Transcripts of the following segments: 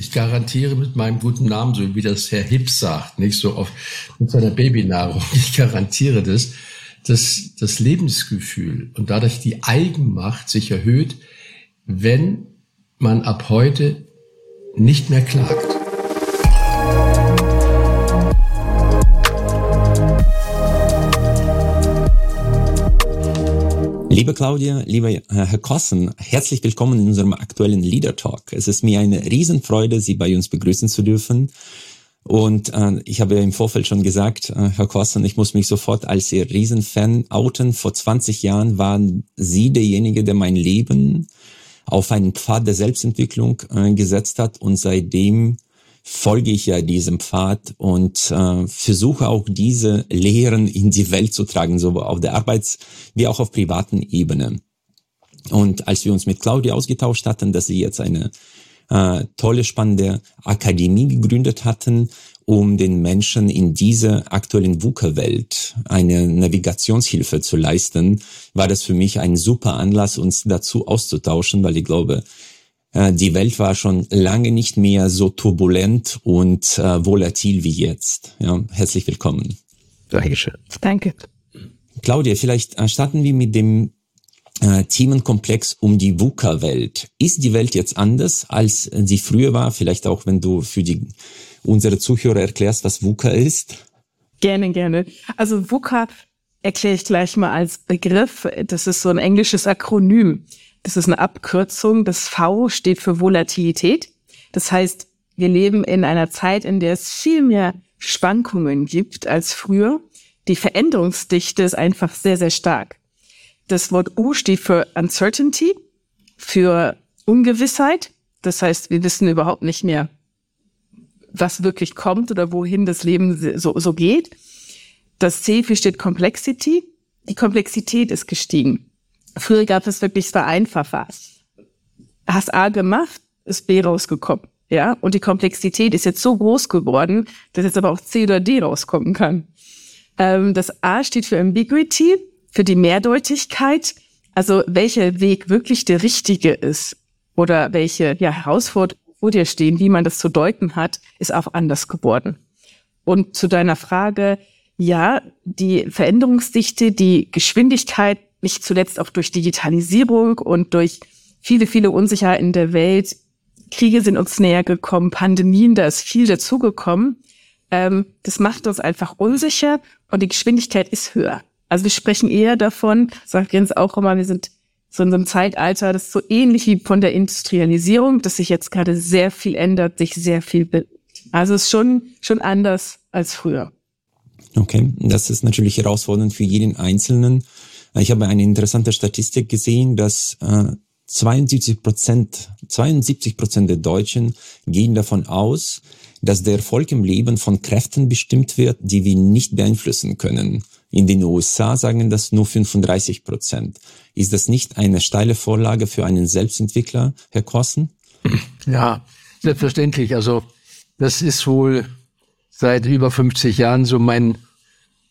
ich garantiere mit meinem guten Namen, so wie das Herr Hipp sagt, nicht so oft mit seiner Babynahrung, ich garantiere das, dass das Lebensgefühl und dadurch die Eigenmacht sich erhöht, wenn man ab heute nicht mehr klagt. Liebe Claudia, lieber Herr Kossen, herzlich willkommen in unserem aktuellen Leader Talk. Es ist mir eine Riesenfreude, Sie bei uns begrüßen zu dürfen. Und äh, ich habe ja im Vorfeld schon gesagt, äh, Herr Kossen, ich muss mich sofort als Ihr Riesenfan outen. Vor 20 Jahren waren Sie derjenige, der mein Leben auf einen Pfad der Selbstentwicklung äh, gesetzt hat und seitdem folge ich ja diesem Pfad und äh, versuche auch diese Lehren in die Welt zu tragen, sowohl auf der Arbeits- wie auch auf privaten Ebene. Und als wir uns mit Claudia ausgetauscht hatten, dass sie jetzt eine äh, tolle, spannende Akademie gegründet hatten, um den Menschen in dieser aktuellen VUCA-Welt eine Navigationshilfe zu leisten, war das für mich ein super Anlass, uns dazu auszutauschen, weil ich glaube, die Welt war schon lange nicht mehr so turbulent und äh, volatil wie jetzt. Ja, herzlich willkommen. Dankeschön. Danke. Claudia, vielleicht äh, starten wir mit dem äh, Themenkomplex um die VUCA-Welt. Ist die Welt jetzt anders, als sie früher war? Vielleicht auch, wenn du für die, unsere Zuhörer erklärst, was VUCA ist? Gerne, gerne. Also VUCA erkläre ich gleich mal als Begriff. Das ist so ein englisches Akronym. Das ist eine Abkürzung. Das V steht für Volatilität. Das heißt, wir leben in einer Zeit, in der es viel mehr Schwankungen gibt als früher. Die Veränderungsdichte ist einfach sehr, sehr stark. Das Wort U steht für Uncertainty, für Ungewissheit. Das heißt, wir wissen überhaupt nicht mehr, was wirklich kommt oder wohin das Leben so, so geht. Das C für steht Complexity. Die Komplexität ist gestiegen. Früher gab es wirklich, war einfacher. Hast A gemacht, ist B rausgekommen. Ja, und die Komplexität ist jetzt so groß geworden, dass jetzt aber auch C oder D rauskommen kann. Ähm, das A steht für Ambiguity, für die Mehrdeutigkeit, also welcher Weg wirklich der richtige ist oder welche ja, Herausforderungen vor dir stehen, wie man das zu deuten hat, ist auch anders geworden. Und zu deiner Frage, ja, die Veränderungsdichte, die Geschwindigkeit nicht zuletzt auch durch Digitalisierung und durch viele, viele Unsicherheiten der Welt. Kriege sind uns näher gekommen, Pandemien, da ist viel dazugekommen. Ähm, das macht uns einfach unsicher und die Geschwindigkeit ist höher. Also wir sprechen eher davon, sagt Jens auch immer, wir sind so in so einem Zeitalter, das ist so ähnlich wie von der Industrialisierung, dass sich jetzt gerade sehr viel ändert, sich sehr viel. Also es ist schon, schon anders als früher. Okay, das ist natürlich herausfordernd für jeden Einzelnen. Ich habe eine interessante Statistik gesehen, dass äh, 72 Prozent, 72 Prozent der Deutschen gehen davon aus, dass der Erfolg im Leben von Kräften bestimmt wird, die wir nicht beeinflussen können. In den USA sagen das nur 35 Prozent. Ist das nicht eine steile Vorlage für einen Selbstentwickler, Herr Kossen? Ja, selbstverständlich. Also das ist wohl seit über 50 Jahren so mein,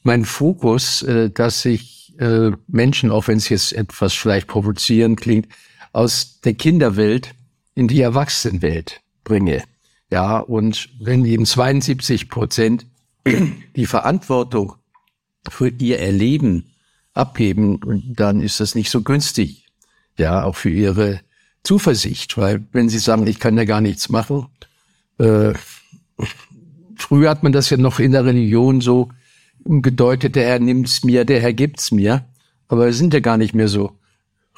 mein Fokus, äh, dass ich äh, Menschen, auch wenn es jetzt etwas vielleicht provozierend klingt, aus der Kinderwelt in die Erwachsenenwelt bringe. Ja, und wenn eben 72 Prozent die Verantwortung für ihr Erleben abgeben, dann ist das nicht so günstig. Ja, auch für ihre Zuversicht, weil wenn sie sagen, ich kann ja gar nichts machen, äh, früher hat man das ja noch in der Religion so gedeutet, der Herr nimmt's mir, der Herr gibt's mir. Aber wir sind ja gar nicht mehr so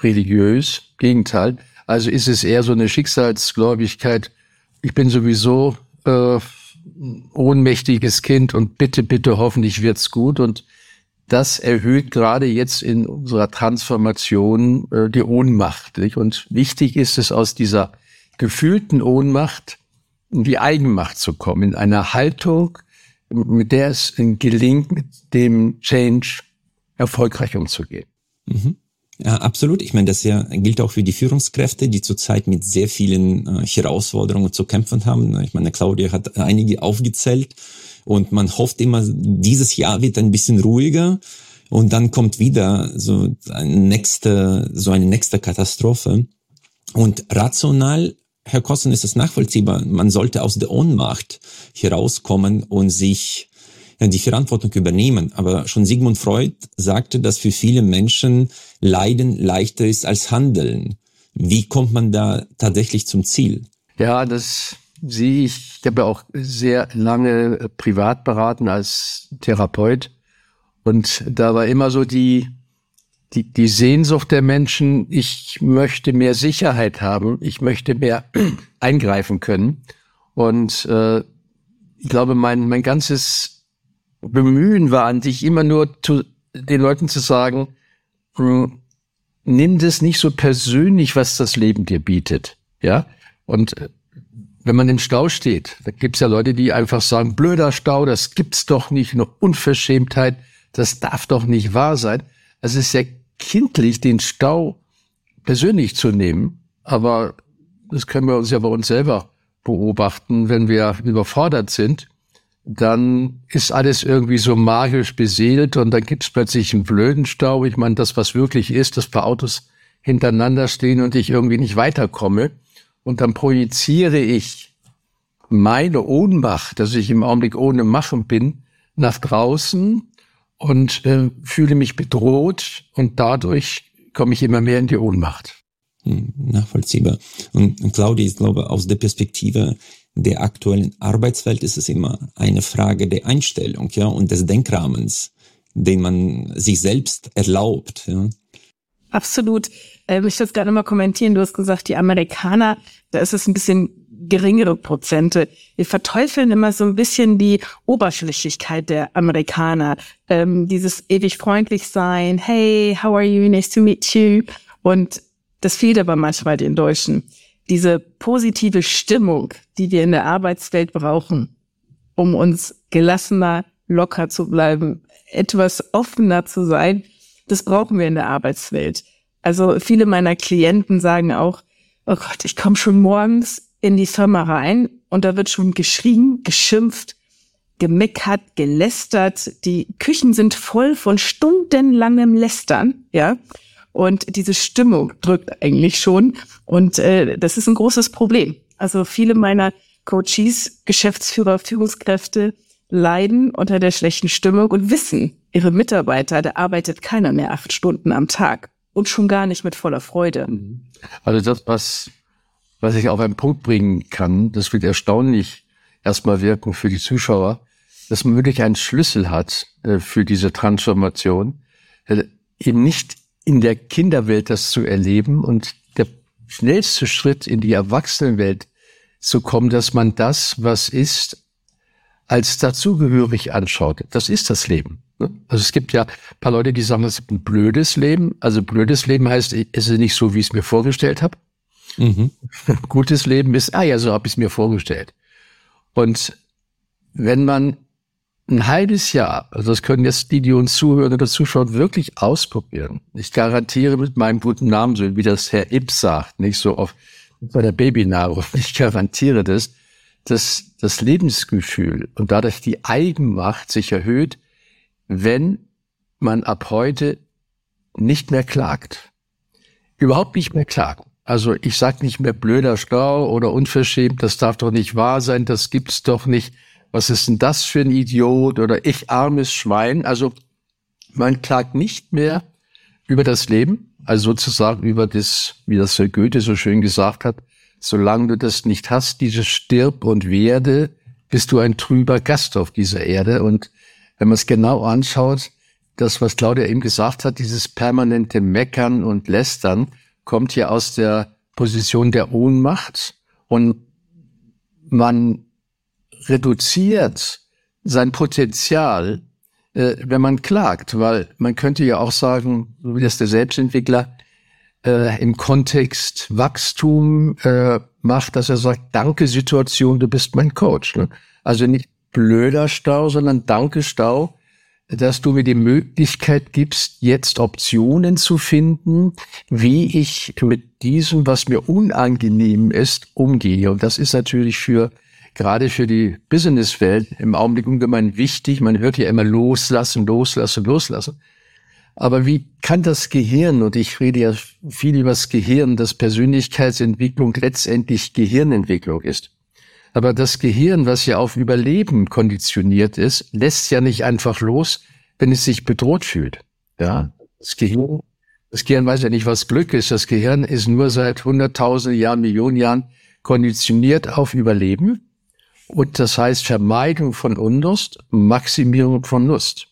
religiös. Gegenteil. Also ist es eher so eine Schicksalsgläubigkeit. Ich bin sowieso äh, ohnmächtiges Kind und bitte, bitte, hoffentlich wird's gut. Und das erhöht gerade jetzt in unserer Transformation äh, die Ohnmacht. Nicht? Und wichtig ist es aus dieser gefühlten Ohnmacht in die Eigenmacht zu kommen, in einer Haltung, mit der es gelingt, mit dem Change erfolgreich umzugehen. Mhm. Ja, absolut. Ich meine, das ja gilt auch für die Führungskräfte, die zurzeit mit sehr vielen äh, Herausforderungen zu kämpfen haben. Ich meine, Claudia hat einige aufgezählt und man hofft immer, dieses Jahr wird ein bisschen ruhiger und dann kommt wieder so eine nächste, so eine nächste Katastrophe. Und rational Herr Kossen, ist es nachvollziehbar, man sollte aus der Ohnmacht herauskommen und sich die Verantwortung übernehmen. Aber schon Sigmund Freud sagte, dass für viele Menschen Leiden leichter ist als Handeln. Wie kommt man da tatsächlich zum Ziel? Ja, das sehe ich. Ich habe ja auch sehr lange privat beraten als Therapeut. Und da war immer so die, die, die Sehnsucht der Menschen, ich möchte mehr Sicherheit haben, ich möchte mehr eingreifen können. Und äh, ich glaube, mein, mein ganzes Bemühen war an sich immer nur zu, den Leuten zu sagen, hm, nimm das nicht so persönlich, was das Leben dir bietet. Ja. Und äh, wenn man im Stau steht, da gibt's ja Leute, die einfach sagen, blöder Stau, das gibt's doch nicht, eine Unverschämtheit, das darf doch nicht wahr sein. Es ist sehr kindlich, den Stau persönlich zu nehmen, aber das können wir uns ja bei uns selber beobachten, wenn wir überfordert sind, dann ist alles irgendwie so magisch beseelt und dann gibt's plötzlich einen blöden Stau. Ich meine, das, was wirklich ist, dass paar Autos hintereinander stehen und ich irgendwie nicht weiterkomme. Und dann projiziere ich meine Ohnmacht, dass ich im Augenblick ohne Machen bin, nach draußen und äh, fühle mich bedroht und dadurch komme ich immer mehr in die Ohnmacht. Hm, nachvollziehbar. Und, Claudia, ich glaube, aus der Perspektive der aktuellen Arbeitswelt ist es immer eine Frage der Einstellung, ja, und des Denkrahmens, den man sich selbst erlaubt, ja. Absolut. Ähm, ich will das gerade mal kommentieren. Du hast gesagt, die Amerikaner, da ist es ein bisschen geringere Prozente. Wir verteufeln immer so ein bisschen die Oberflächlichkeit der Amerikaner. Ähm, dieses ewig freundlich sein, hey, how are you, nice to meet you. Und das fehlt aber manchmal den Deutschen. Diese positive Stimmung, die wir in der Arbeitswelt brauchen, um uns gelassener, locker zu bleiben, etwas offener zu sein, das brauchen wir in der Arbeitswelt. Also viele meiner Klienten sagen auch, oh Gott, ich komme schon morgens in die Firma rein und da wird schon geschrien, geschimpft, gemeckert, gelästert. Die Küchen sind voll von stundenlangem Lästern, ja. Und diese Stimmung drückt eigentlich schon. Und äh, das ist ein großes Problem. Also viele meiner Coaches, Geschäftsführer, Führungskräfte leiden unter der schlechten Stimmung und wissen, ihre Mitarbeiter, da arbeitet keiner mehr acht Stunden am Tag und schon gar nicht mit voller Freude. Mhm. Also das, was, was ich auf einen Punkt bringen kann, das wird erstaunlich erstmal wirken für die Zuschauer, dass man wirklich einen Schlüssel hat äh, für diese Transformation, äh, eben nicht in der Kinderwelt das zu erleben und der schnellste Schritt in die Erwachsenenwelt zu kommen, dass man das, was ist, als dazugehörig anschaut. Das ist das Leben. Ne? Also es gibt ja ein paar Leute, die sagen, das ist ein blödes Leben. Also blödes Leben heißt, es ist nicht so, wie ich es mir vorgestellt habe. Mhm. Gutes Leben ist, ah ja, so habe ich es mir vorgestellt. Und wenn man ein halbes Jahr, also das können jetzt die, die uns zuhören oder zuschauen, wirklich ausprobieren. Ich garantiere mit meinem guten Namen, so wie das Herr Ipp sagt, nicht so oft bei der Babynahrung, ich garantiere das, dass das Lebensgefühl und dadurch die Eigenmacht sich erhöht, wenn man ab heute nicht mehr klagt. Überhaupt nicht mehr klagen. Also ich sag nicht mehr blöder Stau oder unverschämt, das darf doch nicht wahr sein, das gibt's doch nicht. Was ist denn das für ein Idiot oder ich armes Schwein? Also man klagt nicht mehr über das Leben, also sozusagen über das, wie das Herr Goethe so schön gesagt hat, solange du das nicht hast, dieses Stirb und Werde, bist du ein trüber Gast auf dieser Erde. Und wenn man es genau anschaut, das, was Claudia eben gesagt hat, dieses permanente Meckern und Lästern, kommt hier aus der Position der Ohnmacht und man reduziert sein Potenzial, äh, wenn man klagt, weil man könnte ja auch sagen, so wie das der Selbstentwickler, äh, im Kontext Wachstum äh, macht, dass er sagt, danke Situation, du bist mein Coach. Ne? Also nicht blöder Stau, sondern danke Stau, dass du mir die Möglichkeit gibst, jetzt Optionen zu finden, wie ich mit diesem, was mir unangenehm ist, umgehe. Und das ist natürlich für gerade für die Businesswelt im Augenblick ungemein wichtig. Man hört ja immer loslassen, loslassen, loslassen. Aber wie kann das Gehirn, und ich rede ja viel über das Gehirn, dass Persönlichkeitsentwicklung letztendlich Gehirnentwicklung ist. Aber das Gehirn, was ja auf Überleben konditioniert ist, lässt ja nicht einfach los, wenn es sich bedroht fühlt. Ja, das Gehirn, das Gehirn weiß ja nicht, was Glück ist. Das Gehirn ist nur seit hunderttausenden Jahren, Millionen Jahren konditioniert auf Überleben. Und das heißt Vermeidung von Unlust, Maximierung von Lust.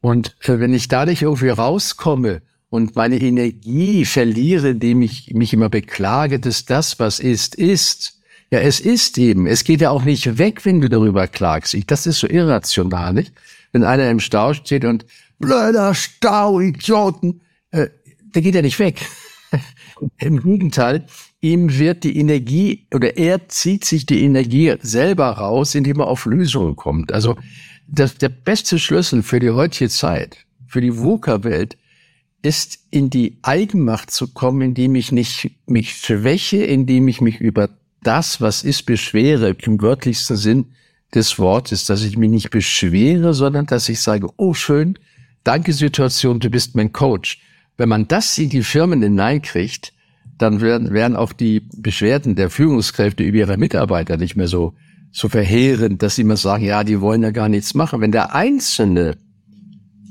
Und äh, wenn ich dadurch irgendwie rauskomme und meine Energie verliere, indem ich mich immer beklage, dass das, was ist, ist, ja, es ist eben. Es geht ja auch nicht weg, wenn du darüber klagst. Ich, das ist so irrational, nicht? Wenn einer im Stau steht und blöder Stau, Idioten, äh, der geht ja nicht weg. Im Gegenteil, ihm wird die Energie oder er zieht sich die Energie selber raus, indem er auf Lösungen kommt. Also das, der beste Schlüssel für die heutige Zeit, für die VUCA-Welt, ist in die Eigenmacht zu kommen, indem ich nicht mich schwäche, indem ich mich über das, was ist, beschwere, im wörtlichsten Sinn des Wortes, dass ich mich nicht beschwere, sondern dass ich sage, oh schön, danke Situation, du bist mein Coach. Wenn man das in die Firmen hineinkriegt, dann werden, werden auch die Beschwerden der Führungskräfte über ihre Mitarbeiter nicht mehr so, so verheerend, dass sie immer sagen, ja, die wollen ja gar nichts machen. Wenn der Einzelne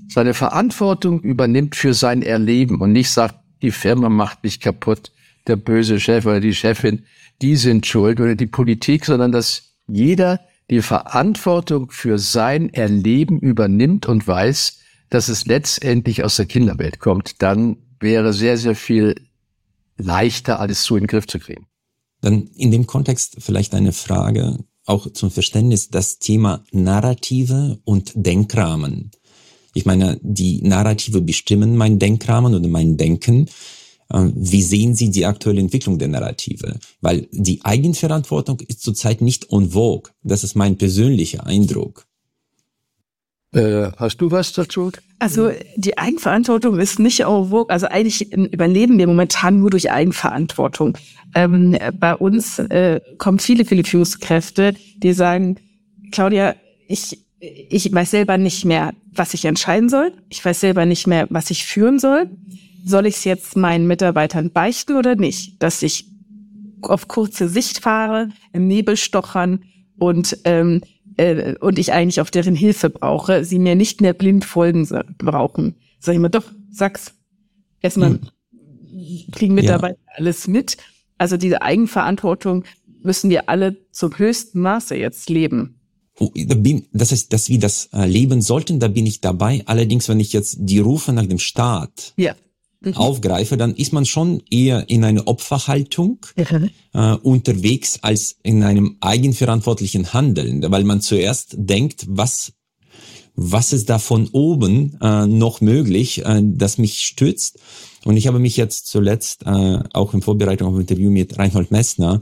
seine Verantwortung übernimmt für sein Erleben und nicht sagt, die Firma macht mich kaputt, der böse Chef oder die Chefin, die sind schuld oder die Politik, sondern dass jeder die Verantwortung für sein Erleben übernimmt und weiß, dass es letztendlich aus der Kinderwelt kommt, dann wäre sehr, sehr viel leichter, alles so in den Griff zu kriegen. Dann in dem Kontext vielleicht eine Frage, auch zum Verständnis, das Thema Narrative und Denkrahmen. Ich meine, die Narrative bestimmen mein Denkrahmen oder mein Denken. Ähm, wie sehen Sie die aktuelle Entwicklung der Narrative? Weil die Eigenverantwortung ist zurzeit nicht en vogue. Das ist mein persönlicher Eindruck. Äh, hast du was dazu? Also die Eigenverantwortung ist nicht en vogue. Also eigentlich überleben wir momentan nur durch Eigenverantwortung. Ähm, bei uns äh, kommen viele, viele Führungskräfte, die sagen, Claudia, ich, ich weiß selber nicht mehr, was ich entscheiden soll. Ich weiß selber nicht mehr, was ich führen soll soll ich es jetzt meinen Mitarbeitern beichten oder nicht? Dass ich auf kurze Sicht fahre, im Nebel stochern und ähm, äh, und ich eigentlich auf deren Hilfe brauche, sie mir nicht mehr blind folgen brauchen. Sag ich mal, doch, sag's. Erstmal hm. kriegen Mitarbeiter ja. alles mit. Also diese Eigenverantwortung müssen wir alle zum höchsten Maße jetzt leben. Oh, das heißt, dass wir das äh, leben sollten, da bin ich dabei. Allerdings, wenn ich jetzt die Rufe nach dem Staat ja mhm. aufgreife, dann ist man schon eher in einer Opferhaltung mhm. äh, unterwegs als in einem eigenverantwortlichen Handeln, weil man zuerst denkt, was was ist da von oben äh, noch möglich, äh, das mich stützt. Und ich habe mich jetzt zuletzt äh, auch in Vorbereitung auf ein Interview mit Reinhold Messner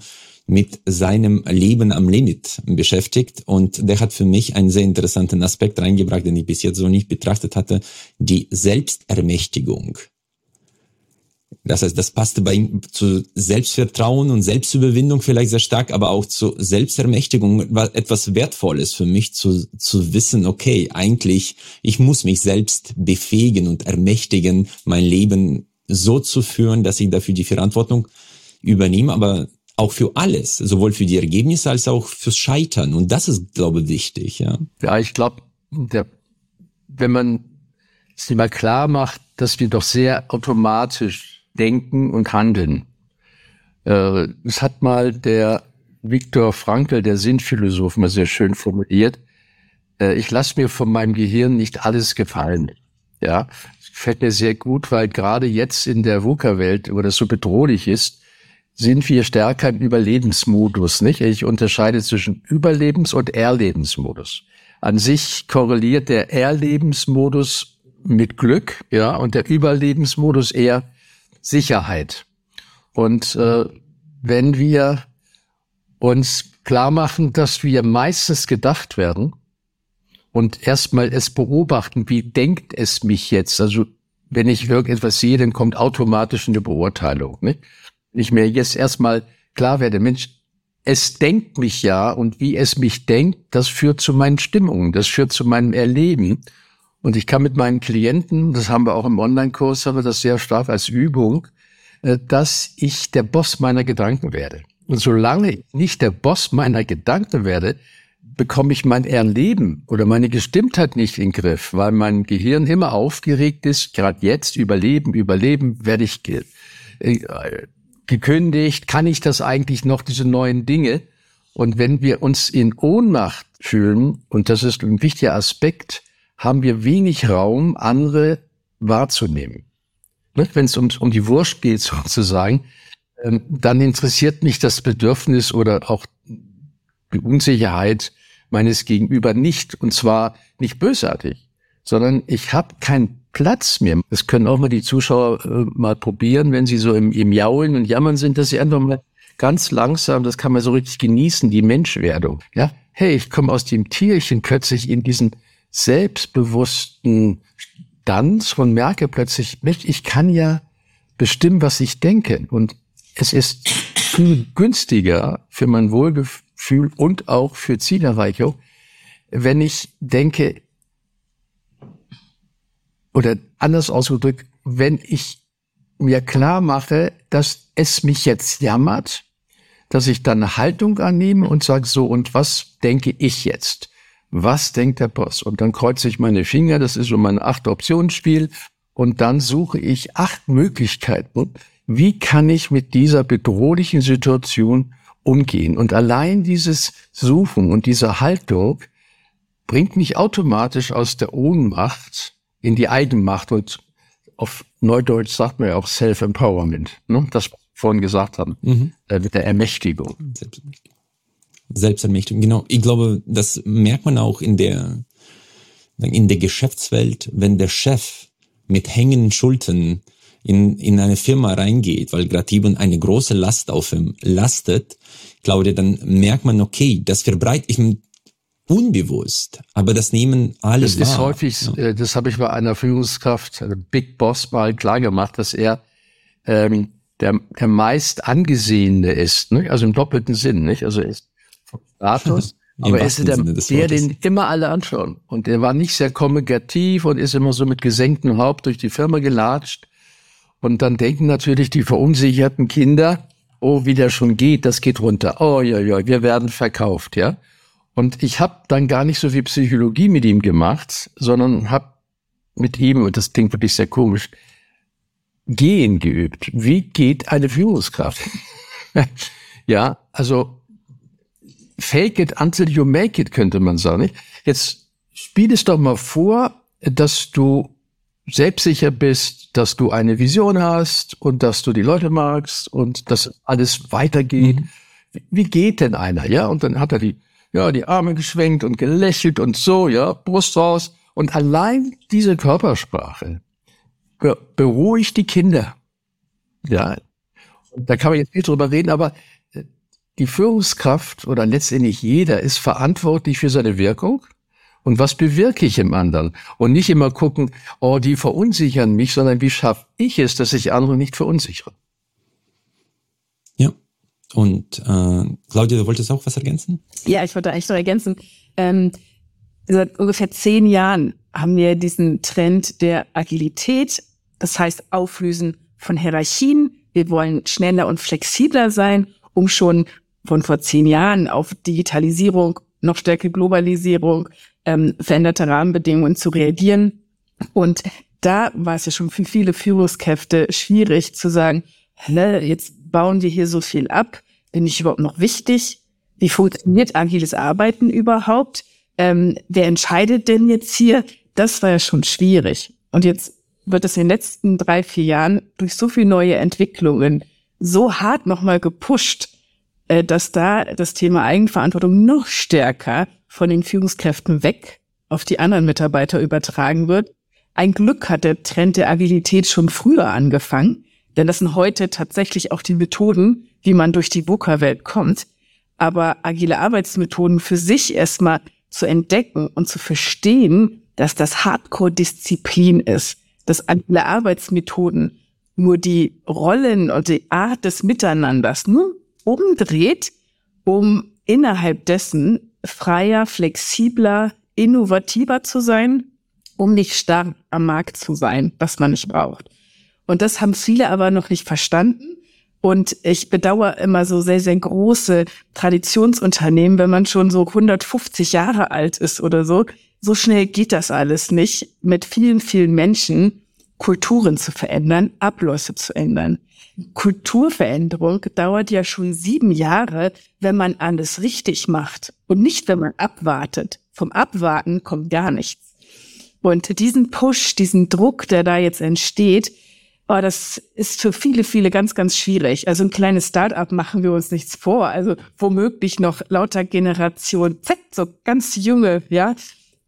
mit seinem Leben am Limit beschäftigt und der hat für mich einen sehr interessanten Aspekt reingebracht, den ich bis jetzt so nicht betrachtet hatte, die Selbstermächtigung. Das heißt, das passte bei ihm zu Selbstvertrauen und Selbstüberwindung vielleicht sehr stark, aber auch zu Selbstermächtigung war etwas Wertvolles für mich zu, zu wissen, okay, eigentlich, ich muss mich selbst befähigen und ermächtigen, mein Leben so zu führen, dass ich dafür die Verantwortung übernehme, aber auch für alles, sowohl für die Ergebnisse als auch fürs Scheitern. Und das ist, glaube ich, wichtig, ja. Ja, ich glaube, wenn man es mal klar macht, dass wir doch sehr automatisch denken und handeln. Äh, es hat mal der Viktor Frankl, der Sinnphilosoph, mal sehr schön formuliert. Äh, ich lasse mir von meinem Gehirn nicht alles gefallen. Ja, das gefällt mir sehr gut, weil gerade jetzt in der VUCA-Welt, wo das so bedrohlich ist, sind wir stärker im Überlebensmodus, nicht? Ich unterscheide zwischen Überlebens- und Erlebensmodus. An sich korreliert der Erlebensmodus mit Glück, ja, und der Überlebensmodus eher Sicherheit. Und äh, wenn wir uns klar machen, dass wir meistens gedacht werden und erstmal es beobachten, wie denkt es mich jetzt? Also wenn ich irgendetwas sehe, dann kommt automatisch eine Beurteilung. Nicht? Wenn ich mir jetzt erstmal klar werde, Mensch, es denkt mich ja und wie es mich denkt, das führt zu meinen Stimmungen, das führt zu meinem Erleben. Und ich kann mit meinen Klienten, das haben wir auch im Online-Kurs, haben wir das sehr stark als Übung, äh, dass ich der Boss meiner Gedanken werde. Und solange ich nicht der Boss meiner Gedanken werde, bekomme ich mein Erleben oder meine Gestimmtheit nicht in den Griff, weil mein Gehirn immer aufgeregt ist, gerade jetzt, überleben, überleben, werde ich ge äh, gekündigt, kann ich das eigentlich noch, diese neuen Dinge? Und wenn wir uns in Ohnmacht fühlen, und das ist ein wichtiger Aspekt, haben wir wenig Raum, andere wahrzunehmen. Wenn es um, um die Wurst geht sozusagen, ähm, dann interessiert mich das Bedürfnis oder auch die Unsicherheit meines Gegenüber nicht. Und zwar nicht bösartig, sondern ich habe keinen Platz mehr. Das können auch mal die Zuschauer äh, mal probieren, wenn sie so im, im Jaulen und Jammern sind, dass sie einfach mal ganz langsam, das kann man so richtig genießen, die Menschwerdung. Ja, hey, ich komme aus dem Tierchen plötzlich in diesen selbstbewussten Tanz und merke plötzlich, ich kann ja bestimmen, was ich denke. Und es ist viel günstiger für mein Wohlgefühl und auch für Zielerreichung, wenn ich denke, oder anders ausgedrückt, wenn ich mir klar mache, dass es mich jetzt jammert, dass ich dann eine Haltung annehme und sage so, und was denke ich jetzt? Was denkt der Boss? Und dann kreuze ich meine Finger, das ist so mein acht Optionsspiel, und dann suche ich acht Möglichkeiten. Wie kann ich mit dieser bedrohlichen Situation umgehen? Und allein dieses Suchen und diese Haltung bringt mich automatisch aus der Ohnmacht in die Eigenmacht und auf Neudeutsch sagt man ja auch Self-Empowerment, ne? das vorhin gesagt haben, mhm. äh, mit der Ermächtigung. Selbstermächtigung. Selbstermächtigung, genau. Ich glaube, das merkt man auch in der, in der Geschäftswelt, wenn der Chef mit hängenden Schultern in, in eine Firma reingeht, weil gerade eben eine große Last auf ihm lastet, glaube ich, dann merkt man, okay, das verbreitet ich unbewusst, aber das nehmen alle Das ist häufig, ja. Äh, das habe ich bei einer Führungskraft, also Big Boss mal klar gemacht, dass er ähm, der, der meist angesehene ist, ne? also im doppelten Sinn, nicht? Also ist Status, aber er ist der, der, den immer alle anschauen. Und der war nicht sehr kommunikativ und ist immer so mit gesenktem Haupt durch die Firma gelatscht. Und dann denken natürlich die verunsicherten Kinder, oh, wie der schon geht, das geht runter. Oh ja, ja, wir werden verkauft, ja. Und ich habe dann gar nicht so viel Psychologie mit ihm gemacht, sondern habe mit ihm, und das klingt wirklich sehr komisch, gehen geübt. Wie geht eine Führungskraft? ja, also fake it until you make it, könnte man sagen. Nicht? Jetzt spiel es doch mal vor, dass du selbstsicher bist, dass du eine Vision hast und dass du die Leute magst und dass alles weitergeht. Mhm. Wie geht denn einer? Ja, und dann hat er die, ja, die Arme geschwenkt und gelächelt und so, ja, Brust raus. Und allein diese Körpersprache beruhigt die Kinder. Ja, da kann man jetzt nicht drüber reden, aber die Führungskraft oder letztendlich jeder ist verantwortlich für seine Wirkung. Und was bewirke ich im anderen? Und nicht immer gucken, oh, die verunsichern mich, sondern wie schaffe ich es, dass ich andere nicht verunsichere? Ja. Und äh, Claudia, du wolltest auch was ergänzen? Ja, ich wollte eigentlich noch ergänzen. Ähm, seit ungefähr zehn Jahren haben wir diesen Trend der Agilität, das heißt Auflösen von Hierarchien. Wir wollen schneller und flexibler sein, um schon von vor zehn Jahren auf Digitalisierung, noch stärkere Globalisierung, ähm, veränderte Rahmenbedingungen zu reagieren. Und da war es ja schon für viele Führungskräfte schwierig zu sagen, jetzt bauen wir hier so viel ab. Bin ich überhaupt noch wichtig? Wie funktioniert agiles Arbeiten überhaupt? Ähm, wer entscheidet denn jetzt hier? Das war ja schon schwierig. Und jetzt wird es in den letzten drei, vier Jahren durch so viele neue Entwicklungen so hart nochmal gepusht, äh, dass da das Thema Eigenverantwortung noch stärker von den Führungskräften weg auf die anderen Mitarbeiter übertragen wird. Ein Glück hat der Trend der Agilität schon früher angefangen, denn das sind heute tatsächlich auch die Methoden, wie man durch die VUCA-Welt kommt. Aber agile Arbeitsmethoden für sich erstmal zu entdecken und zu verstehen, dass das Hardcore-Disziplin ist, dass agile Arbeitsmethoden nur die Rollen und die Art des Miteinanders nur umdreht, um innerhalb dessen freier, flexibler, innovativer zu sein um nicht starr am Markt zu sein, was man nicht braucht. Und das haben viele aber noch nicht verstanden. Und ich bedauere immer so sehr, sehr große Traditionsunternehmen, wenn man schon so 150 Jahre alt ist oder so. So schnell geht das alles nicht, mit vielen, vielen Menschen Kulturen zu verändern, Abläufe zu ändern. Kulturveränderung dauert ja schon sieben Jahre, wenn man alles richtig macht und nicht, wenn man abwartet. Vom Abwarten kommt gar nichts. Und diesen Push, diesen Druck, der da jetzt entsteht, oh, das ist für viele, viele ganz, ganz schwierig. Also ein kleines Start-up machen wir uns nichts vor. Also womöglich noch lauter Generation Z, so ganz junge, ja,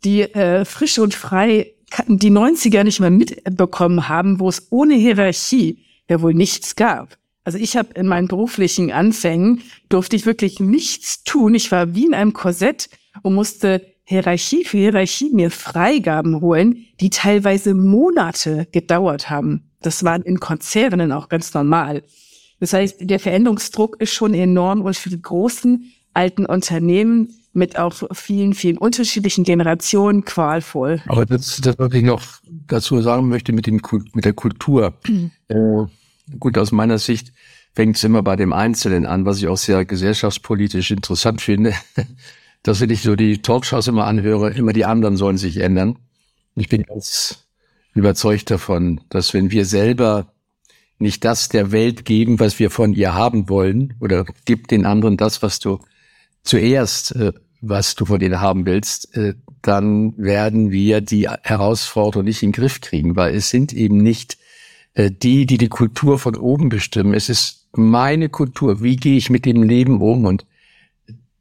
die äh, frisch und frei die 90er nicht mehr mitbekommen haben, wo es ohne Hierarchie ja wohl nichts gab. Also ich habe in meinen beruflichen Anfängen durfte ich wirklich nichts tun. Ich war wie in einem Korsett und musste Hierarchie für Hierarchie mir Freigaben holen, die teilweise Monate gedauert haben. Das war in Konzernen auch ganz normal. Das heißt, der Veränderungsdruck ist schon enorm und für die großen alten Unternehmen mit auch vielen, vielen unterschiedlichen Generationen qualvoll. Aber das, das was ich noch dazu sagen möchte mit, dem, mit der Kultur. äh, gut, aus meiner Sicht fängt es immer bei dem Einzelnen an, was ich auch sehr gesellschaftspolitisch interessant finde. dass wenn ich so die Talkshows immer anhöre, immer die anderen sollen sich ändern. Ich bin ganz überzeugt davon, dass wenn wir selber nicht das der Welt geben, was wir von ihr haben wollen, oder gib den anderen das, was du zuerst, äh, was du von ihnen haben willst, äh, dann werden wir die Herausforderung nicht in den Griff kriegen, weil es sind eben nicht äh, die, die die Kultur von oben bestimmen. Es ist meine Kultur. Wie gehe ich mit dem Leben um? Und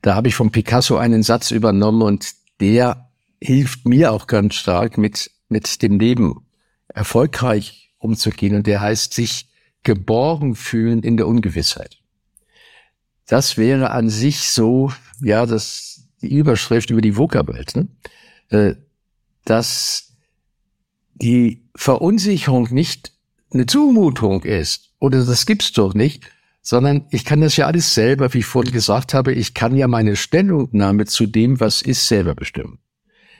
da habe ich von Picasso einen Satz übernommen und der hilft mir auch ganz stark mit, mit dem Leben erfolgreich umzugehen. Und der heißt sich geborgen fühlen in der Ungewissheit. Das wäre an sich so, ja, das, die Überschrift über die VUCA-Welt, ne? Äh, dass die Verunsicherung nicht eine Zumutung ist oder das gibt's doch nicht, sondern ich kann das ja alles selber, wie ich vorhin gesagt habe, ich kann ja meine Stellungnahme zu dem, was ist, selber bestimmen.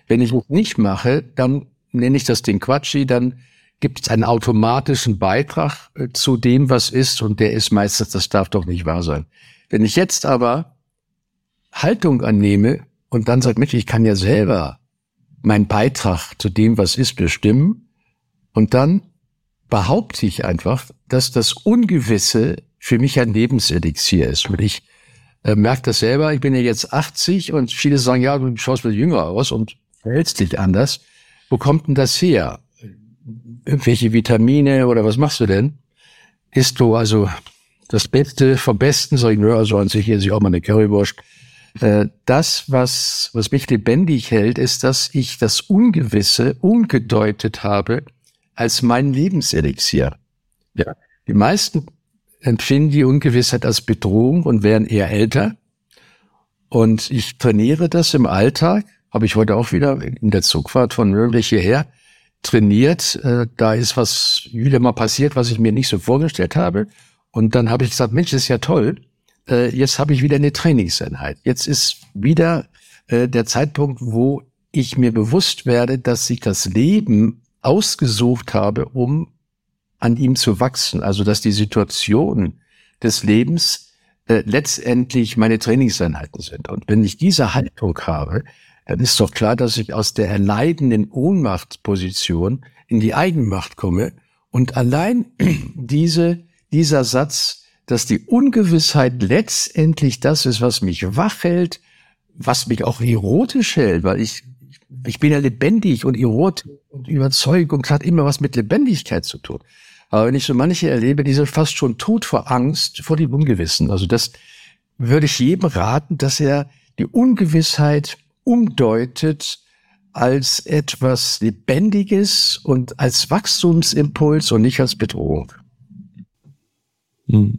Wenn ich es nicht mache, dann nenne ich das den Quatschi, dann gibt es einen automatischen Beitrag äh, zu dem, was ist, und der ist meistens, das darf doch nicht wahr sein. Wenn ich jetzt aber Haltung annehme und dann sage, Mensch, ich kann ja selber meinen Beitrag zu dem, was ist, bestimmen, und dann behaupte ich einfach, dass das Ungewisse für mich ein Lebenselixier ist. Und ich äh, merke das selber, ich bin ja jetzt 80 und viele sagen, ja, du schaust mal jünger aus und verhältst dich anders. Wo kommt denn das her? Irgendwelche Vitamine oder was machst du denn? Ist du also das Beste vom Besten, sag ich, nur, also an sich hier sich auch mal eine Currywurst. Äh, das, was, was mich lebendig hält, ist, dass ich das Ungewisse umgedeutet habe als mein Lebenselixier. Ja. Die meisten empfinden die Ungewissheit als Bedrohung und werden eher älter. Und ich trainiere das im Alltag, habe ich heute auch wieder in der Zugfahrt von Nürnberg hierher trainiert. Äh, da ist was wieder mal passiert, was ich mir nicht so vorgestellt habe. Und dann habe ich gesagt, Mensch, das ist ja toll. Äh, jetzt habe ich wieder eine Trainingseinheit. Jetzt ist wieder äh, der Zeitpunkt, wo ich mir bewusst werde, dass ich das Leben ausgesucht habe, um an ihm zu wachsen. Also dass die Situation des Lebens äh, letztendlich meine Trainingseinheiten sind. Und wenn ich diese Haltung habe, dann ist doch klar, dass ich aus der erleidenden Ohnmachtsposition in die Eigenmacht komme und allein diese dieser Satz, dass die Ungewissheit letztendlich das ist, was mich wach hält, was mich auch erotisch hält, weil ich, ich bin ja lebendig und erotisch und Überzeugung hat immer was mit Lebendigkeit zu tun. Aber wenn ich so manche erlebe, die sind fast schon tot vor Angst, vor dem Ungewissen. Also das würde ich jedem raten, dass er die Ungewissheit umdeutet als etwas Lebendiges und als Wachstumsimpuls und nicht als Bedrohung. Hm.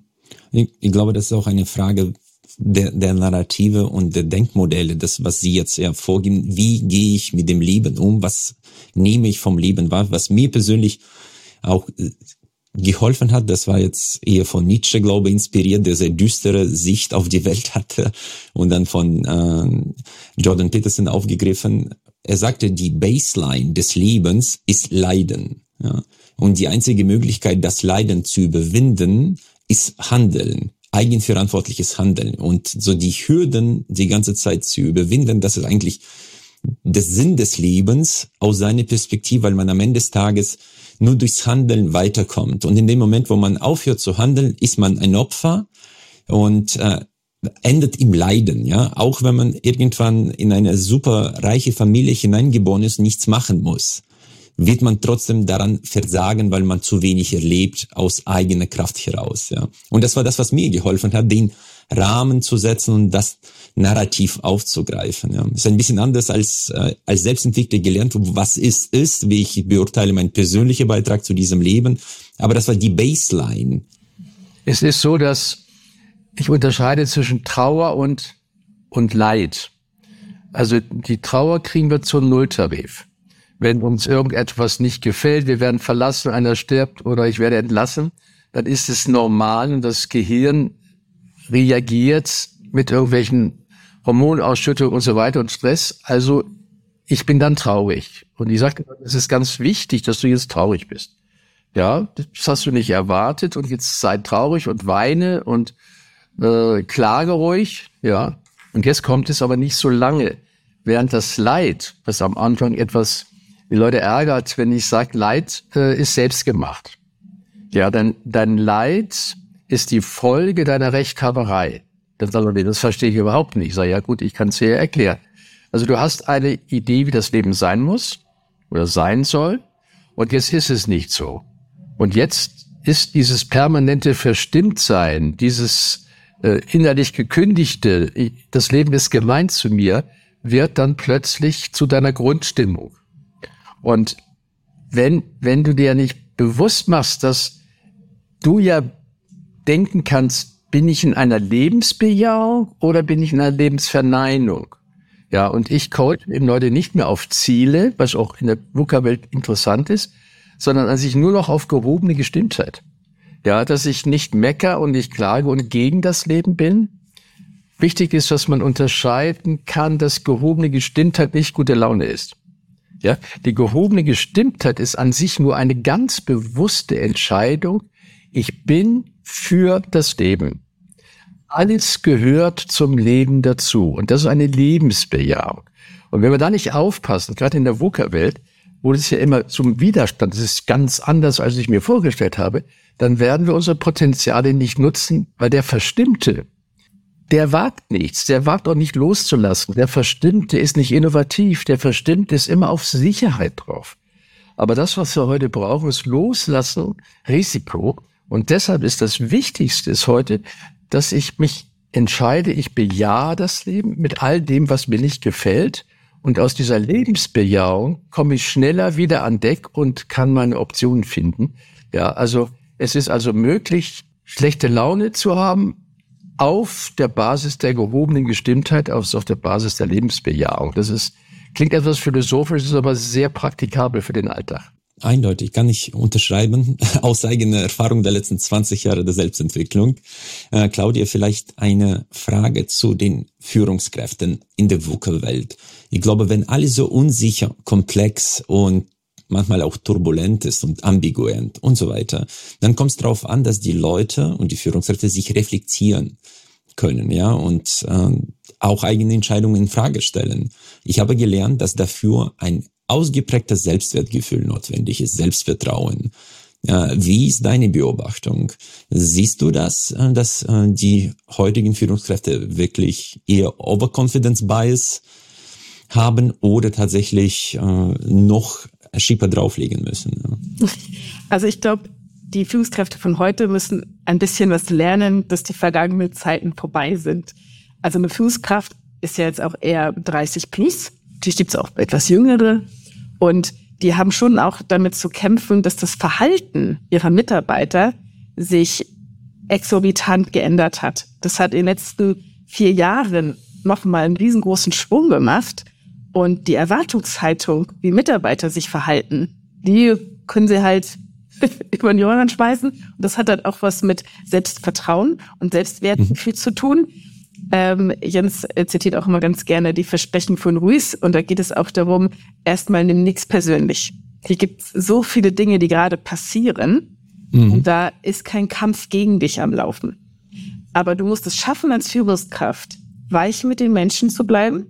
Ich, glaube, das ist auch eine Frage der, der Narrative und der Denkmodelle, das, was Sie jetzt ja vorgeben. Wie gehe ich mit dem Leben um? Was nehme ich vom Leben wahr? Was mir persönlich auch äh, geholfen hat, das war jetzt eher von Nietzsche, glaube ich, inspiriert, der sehr düstere Sicht auf die Welt hatte und dann von äh, Jordan Peterson aufgegriffen. er sagte, die Baseline des Lebens ist Leiden. Ja? Und die einzige Möglichkeit, das Leiden zu überwinden, ist Handeln, eigenverantwortliches Handeln. Und so die Hürden die ganze Zeit zu überwinden, das ist eigentlich der Sinn des Lebens aus seiner Perspektive, weil man am Ende des Tages nur durchs Handeln weiterkommt. Und in dem Moment, wo man aufhört zu handeln, ist man ein Opfer und äh, endet im Leiden, ja, auch wenn man irgendwann in eine super reiche Familie hineingeboren ist, nichts machen muss, wird man trotzdem daran versagen, weil man zu wenig erlebt aus eigener Kraft heraus, ja. Und das war das, was mir geholfen hat, den Rahmen zu setzen und das Narrativ aufzugreifen. Ja. Ist ein bisschen anders als äh, als Selbstentwickler gelernt, was ist ist, wie ich beurteile meinen persönlichen Beitrag zu diesem Leben. Aber das war die Baseline. Es ist so, dass ich unterscheide zwischen Trauer und, und Leid. Also die Trauer kriegen wir zur Nulltarif. Wenn uns irgendetwas nicht gefällt, wir werden verlassen, einer stirbt oder ich werde entlassen, dann ist es normal und das Gehirn reagiert mit irgendwelchen Hormonausschüttungen und so weiter und Stress. Also ich bin dann traurig. Und ich sagte, es ist ganz wichtig, dass du jetzt traurig bist. Ja, das hast du nicht erwartet und jetzt sei traurig und weine und äh, klage ruhig, ja. Und jetzt kommt es aber nicht so lange. Während das Leid, was am Anfang etwas die Leute ärgert, wenn ich sage, Leid äh, ist selbst gemacht. Ja, dein, dein Leid ist die Folge deiner Rechthaberei. Dann sagen wir, das verstehe ich überhaupt nicht. Ich sage, ja gut, ich kann es dir erklären. Also du hast eine Idee, wie das Leben sein muss oder sein soll. Und jetzt ist es nicht so. Und jetzt ist dieses permanente Verstimmtsein, dieses äh, innerlich gekündigte, das Leben ist gemeint zu mir, wird dann plötzlich zu deiner Grundstimmung. Und wenn, wenn du dir nicht bewusst machst, dass du ja denken kannst, bin ich in einer Lebensbejahung oder bin ich in einer Lebensverneinung? Ja, und ich coach eben Leute nicht mehr auf Ziele, was auch in der VUCA-Welt interessant ist, sondern an sich nur noch auf gehobene Gestimmtheit. Ja, dass ich nicht mecker und nicht klage und gegen das Leben bin. Wichtig ist, dass man unterscheiden kann, dass gehobene Gestimmtheit nicht gute Laune ist. Ja, die gehobene Gestimmtheit ist an sich nur eine ganz bewusste Entscheidung. Ich bin für das Leben. Alles gehört zum Leben dazu. Und das ist eine Lebensbejahung. Und wenn wir da nicht aufpassen, gerade in der VUCA-Welt, wo es ja immer zum Widerstand, das ist ganz anders, als ich mir vorgestellt habe, dann werden wir unsere Potenziale nicht nutzen, weil der Verstimmte, der wagt nichts, der wagt auch nicht loszulassen. Der Verstimmte ist nicht innovativ, der Verstimmte ist immer auf Sicherheit drauf. Aber das, was wir heute brauchen, ist Loslassen, Risiko. Und deshalb ist das Wichtigste ist heute, dass ich mich entscheide, ich bejahe das Leben mit all dem, was mir nicht gefällt. Und aus dieser Lebensbejahung komme ich schneller wieder an Deck und kann meine Optionen finden. Ja, also es ist also möglich, schlechte Laune zu haben auf der Basis der gehobenen Gestimmtheit, auf, auf der Basis der Lebensbejahung. Das ist, klingt etwas philosophisch, ist aber sehr praktikabel für den Alltag. Eindeutig kann ich unterschreiben, aus eigener Erfahrung der letzten 20 Jahre der Selbstentwicklung. Äh, Claudia, vielleicht eine Frage zu den Führungskräften in der VUCA-Welt. Ich glaube, wenn alles so unsicher, komplex und manchmal auch turbulent ist und ambiguent und so weiter, dann kommt es darauf an, dass die Leute und die Führungskräfte sich reflektieren können, ja, und äh, auch eigene Entscheidungen in Frage stellen. Ich habe gelernt, dass dafür ein ausgeprägtes Selbstwertgefühl notwendig ist, Selbstvertrauen. Wie ist deine Beobachtung? Siehst du das, äh, dass äh, die heutigen Führungskräfte wirklich eher Overconfidence Bias haben oder tatsächlich äh, noch Schieber drauflegen müssen. Also ich glaube, die Führungskräfte von heute müssen ein bisschen was lernen, dass die vergangenen Zeiten vorbei sind. Also eine Führungskraft ist ja jetzt auch eher 30 plus. Natürlich gibt es auch etwas jüngere. Und die haben schon auch damit zu kämpfen, dass das Verhalten ihrer Mitarbeiter sich exorbitant geändert hat. Das hat in den letzten vier Jahren nochmal einen riesengroßen Schwung gemacht. Und die Erwartungshaltung, wie Mitarbeiter sich verhalten, die können sie halt über den Jordan schmeißen. Und das hat halt auch was mit Selbstvertrauen und Selbstwertgefühl mhm. zu tun. Ähm, Jens zitiert auch immer ganz gerne die Versprechen von Ruiz und da geht es auch darum, erstmal nimm nichts persönlich. Hier gibt es so viele Dinge, die gerade passieren mhm. und da ist kein Kampf gegen dich am Laufen. Aber du musst es schaffen, als Führungskraft weich mit den Menschen zu bleiben,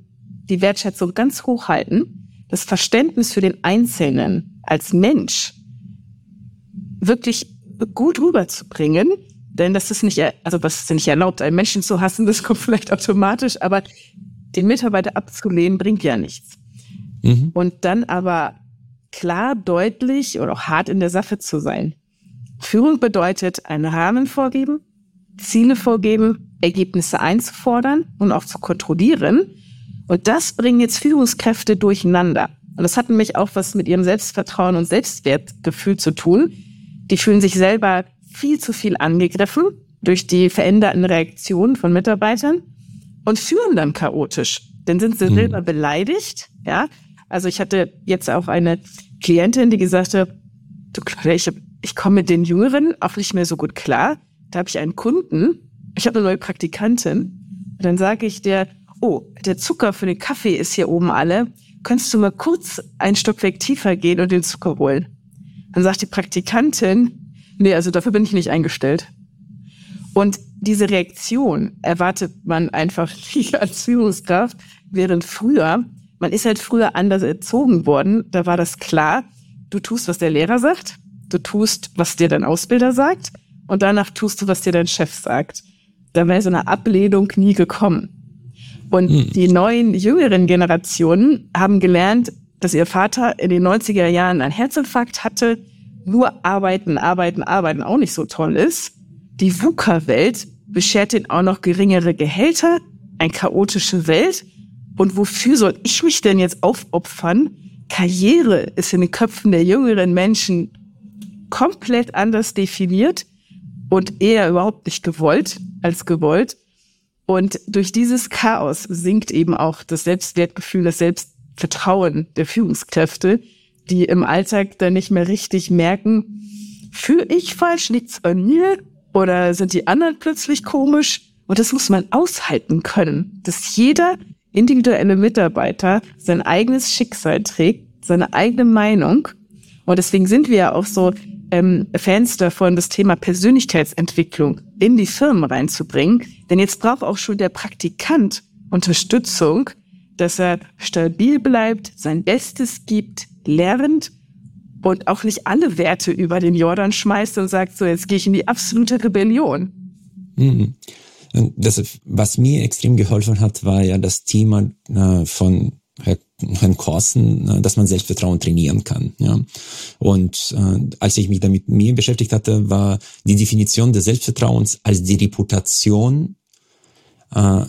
die Wertschätzung ganz hoch halten, das Verständnis für den Einzelnen als Mensch wirklich gut rüberzubringen, denn das ist nicht, also was ist nicht erlaubt, einen Menschen zu hassen, das kommt vielleicht automatisch, aber den Mitarbeiter abzulehnen bringt ja nichts. Mhm. Und dann aber klar, deutlich oder auch hart in der Sache zu sein. Führung bedeutet einen Rahmen vorgeben, Ziele vorgeben, Ergebnisse einzufordern und auch zu kontrollieren. Und das bringen jetzt Führungskräfte durcheinander. Und das hat nämlich auch was mit ihrem Selbstvertrauen und Selbstwertgefühl zu tun. Die fühlen sich selber viel zu viel angegriffen durch die veränderten Reaktionen von Mitarbeitern und führen dann chaotisch. Dann sind sie mhm. selber beleidigt, ja. Also ich hatte jetzt auch eine Klientin, die gesagt hat, du Claudia, ich, ich komme mit den Jüngeren auch nicht mehr so gut klar. Da habe ich einen Kunden, ich habe eine neue Praktikantin. Und dann sage ich der, oh, der Zucker für den Kaffee ist hier oben alle. Könntest du mal kurz einen Stockwerk tiefer gehen und den Zucker holen? Dann sagt die Praktikantin, nee, also dafür bin ich nicht eingestellt. Und diese Reaktion erwartet man einfach nicht als Führungskraft, während früher, man ist halt früher anders erzogen worden, da war das klar, du tust, was der Lehrer sagt, du tust, was dir dein Ausbilder sagt und danach tust du, was dir dein Chef sagt. Da wäre so eine Ablehnung nie gekommen. Und hm. die neuen, jüngeren Generationen haben gelernt, dass ihr Vater in den 90er Jahren einen Herzinfarkt hatte, nur arbeiten, arbeiten, arbeiten auch nicht so toll ist. Die VUCA-Welt beschert ihnen auch noch geringere Gehälter, eine chaotische Welt. Und wofür soll ich mich denn jetzt aufopfern? Karriere ist in den Köpfen der jüngeren Menschen komplett anders definiert und eher überhaupt nicht gewollt als gewollt. Und durch dieses Chaos sinkt eben auch das Selbstwertgefühl, das Selbstvertrauen der Führungskräfte, die im Alltag dann nicht mehr richtig merken, fühle ich falsch, liegt's an mir oder sind die anderen plötzlich komisch? Und das muss man aushalten können, dass jeder individuelle Mitarbeiter sein eigenes Schicksal trägt, seine eigene Meinung. Und deswegen sind wir ja auch so ähm, Fans davon, das Thema Persönlichkeitsentwicklung in die Firmen reinzubringen. Denn jetzt braucht auch schon der Praktikant Unterstützung, dass er stabil bleibt, sein Bestes gibt, lernt und auch nicht alle Werte über den Jordan schmeißt und sagt, so jetzt gehe ich in die absolute Rebellion. Mhm. Das, was mir extrem geholfen hat, war ja das Thema äh, von Herr, Herrn Korsen, äh, dass man Selbstvertrauen trainieren kann. Ja. Und äh, als ich mich damit mir beschäftigt hatte, war die Definition des Selbstvertrauens als die Reputation äh,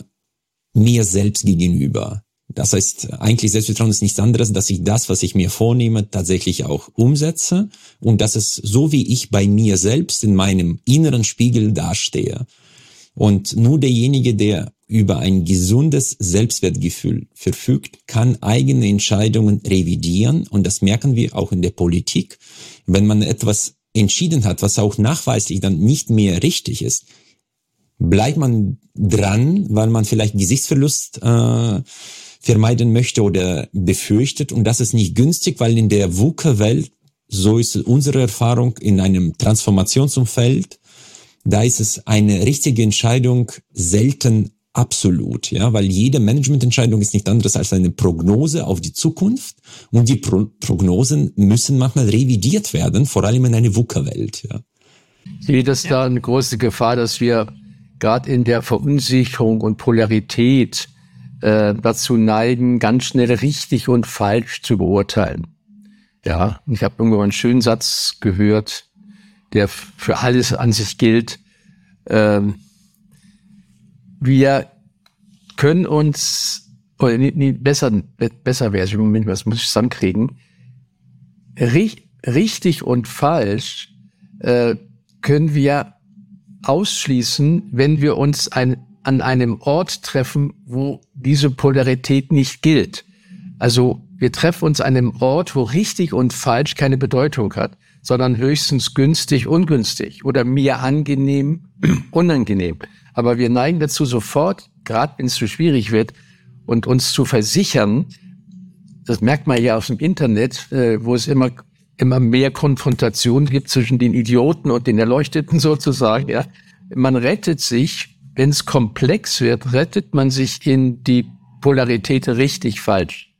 mir selbst gegenüber. Das heißt, eigentlich Selbstvertrauen ist nichts anderes, dass ich das, was ich mir vornehme, tatsächlich auch umsetze und dass es so wie ich bei mir selbst in meinem inneren Spiegel dastehe. Und nur derjenige, der über ein gesundes Selbstwertgefühl verfügt, kann eigene Entscheidungen revidieren. Und das merken wir auch in der Politik. Wenn man etwas entschieden hat, was auch nachweislich dann nicht mehr richtig ist, bleibt man dran, weil man vielleicht Gesichtsverlust äh, vermeiden möchte oder befürchtet. Und das ist nicht günstig, weil in der VUCA-Welt, so ist unsere Erfahrung in einem Transformationsumfeld, da ist es eine richtige Entscheidung selten absolut, ja, weil jede Managemententscheidung ist nicht anderes als eine Prognose auf die Zukunft und die Pro Prognosen müssen manchmal revidiert werden, vor allem in einer VUCA-Welt, ja. Ich sehe das da eine große Gefahr, dass wir gerade in der Verunsicherung und Polarität äh, dazu neigen, ganz schnell richtig und falsch zu beurteilen. Ja, ich habe irgendwo einen schönen Satz gehört, der für alles an sich gilt. Ähm, wir können uns, oder nee, nee, besser, besser wäre es, Moment, was muss ich zusammenkriegen? Richtig und falsch äh, können wir ausschließen, wenn wir uns ein, an einem Ort treffen, wo diese Polarität nicht gilt. Also wir treffen uns an einem Ort, wo richtig und falsch keine Bedeutung hat sondern höchstens günstig, ungünstig oder mir angenehm, unangenehm. Aber wir neigen dazu sofort gerade wenn es zu schwierig wird, und uns zu versichern, das merkt man ja aus dem Internet, äh, wo es immer immer mehr Konfrontation gibt zwischen den Idioten und den Erleuchteten sozusagen. Ja, man rettet sich, wenn es komplex wird, rettet man sich in die Polarität richtig falsch.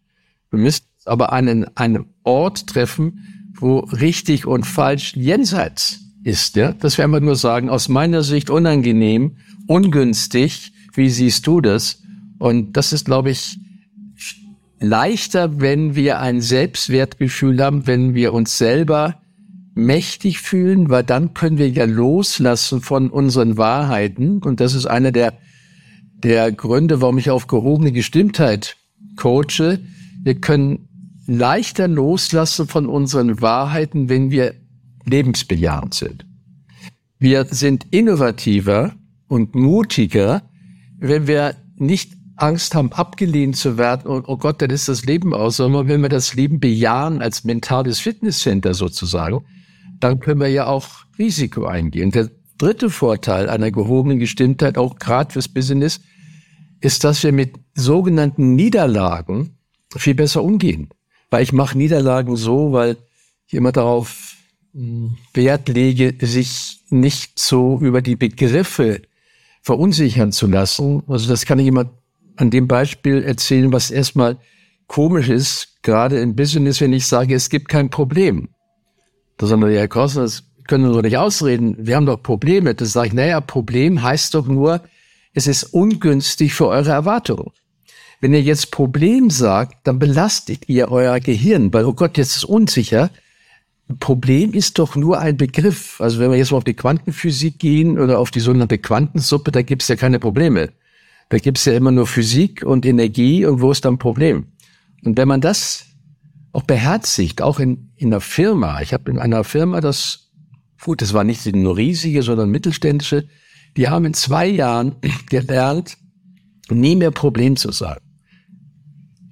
Wir müssen aber einen einen Ort treffen, wo richtig und falsch jenseits ist. Ja, das werden wir nur sagen. Aus meiner Sicht unangenehm, ungünstig. Wie siehst du das? Und das ist, glaube ich, leichter, wenn wir ein Selbstwertgefühl haben, wenn wir uns selber mächtig fühlen, weil dann können wir ja loslassen von unseren Wahrheiten. Und das ist einer der, der Gründe, warum ich auf gehobene Gestimmtheit coache. Wir können leichter loslassen von unseren Wahrheiten, wenn wir lebensbejahend sind. Wir sind innovativer und mutiger, wenn wir nicht Angst haben, abgelehnt zu werden und oh Gott, dann ist das Leben aus, sondern wenn wir das Leben bejahen als mentales Fitnesscenter sozusagen, dann können wir ja auch Risiko eingehen. Der dritte Vorteil einer gehobenen Gestimmtheit, auch gerade fürs Business, ist, dass wir mit sogenannten Niederlagen viel besser umgehen. Weil ich mache Niederlagen so, weil ich immer darauf hm, Wert lege, sich nicht so über die Begriffe verunsichern zu lassen. Also das kann ich immer an dem Beispiel erzählen, was erstmal komisch ist, gerade im Business, wenn ich sage, es gibt kein Problem. Da sagen die, Herr Kossner, das können wir doch nicht ausreden. Wir haben doch Probleme. Das sage ich, naja, Problem heißt doch nur, es ist ungünstig für eure Erwartungen. Wenn ihr jetzt Problem sagt, dann belastet ihr euer Gehirn, weil, oh Gott, jetzt ist unsicher. Problem ist doch nur ein Begriff. Also wenn wir jetzt mal auf die Quantenphysik gehen oder auf die sogenannte Quantensuppe, da gibt es ja keine Probleme. Da gibt's ja immer nur Physik und Energie und wo ist dann Problem? Und wenn man das auch beherzigt, auch in, in einer Firma, ich habe in einer Firma das, gut, das war nicht nur riesige, sondern mittelständische, die haben in zwei Jahren gelernt, nie mehr Problem zu sagen.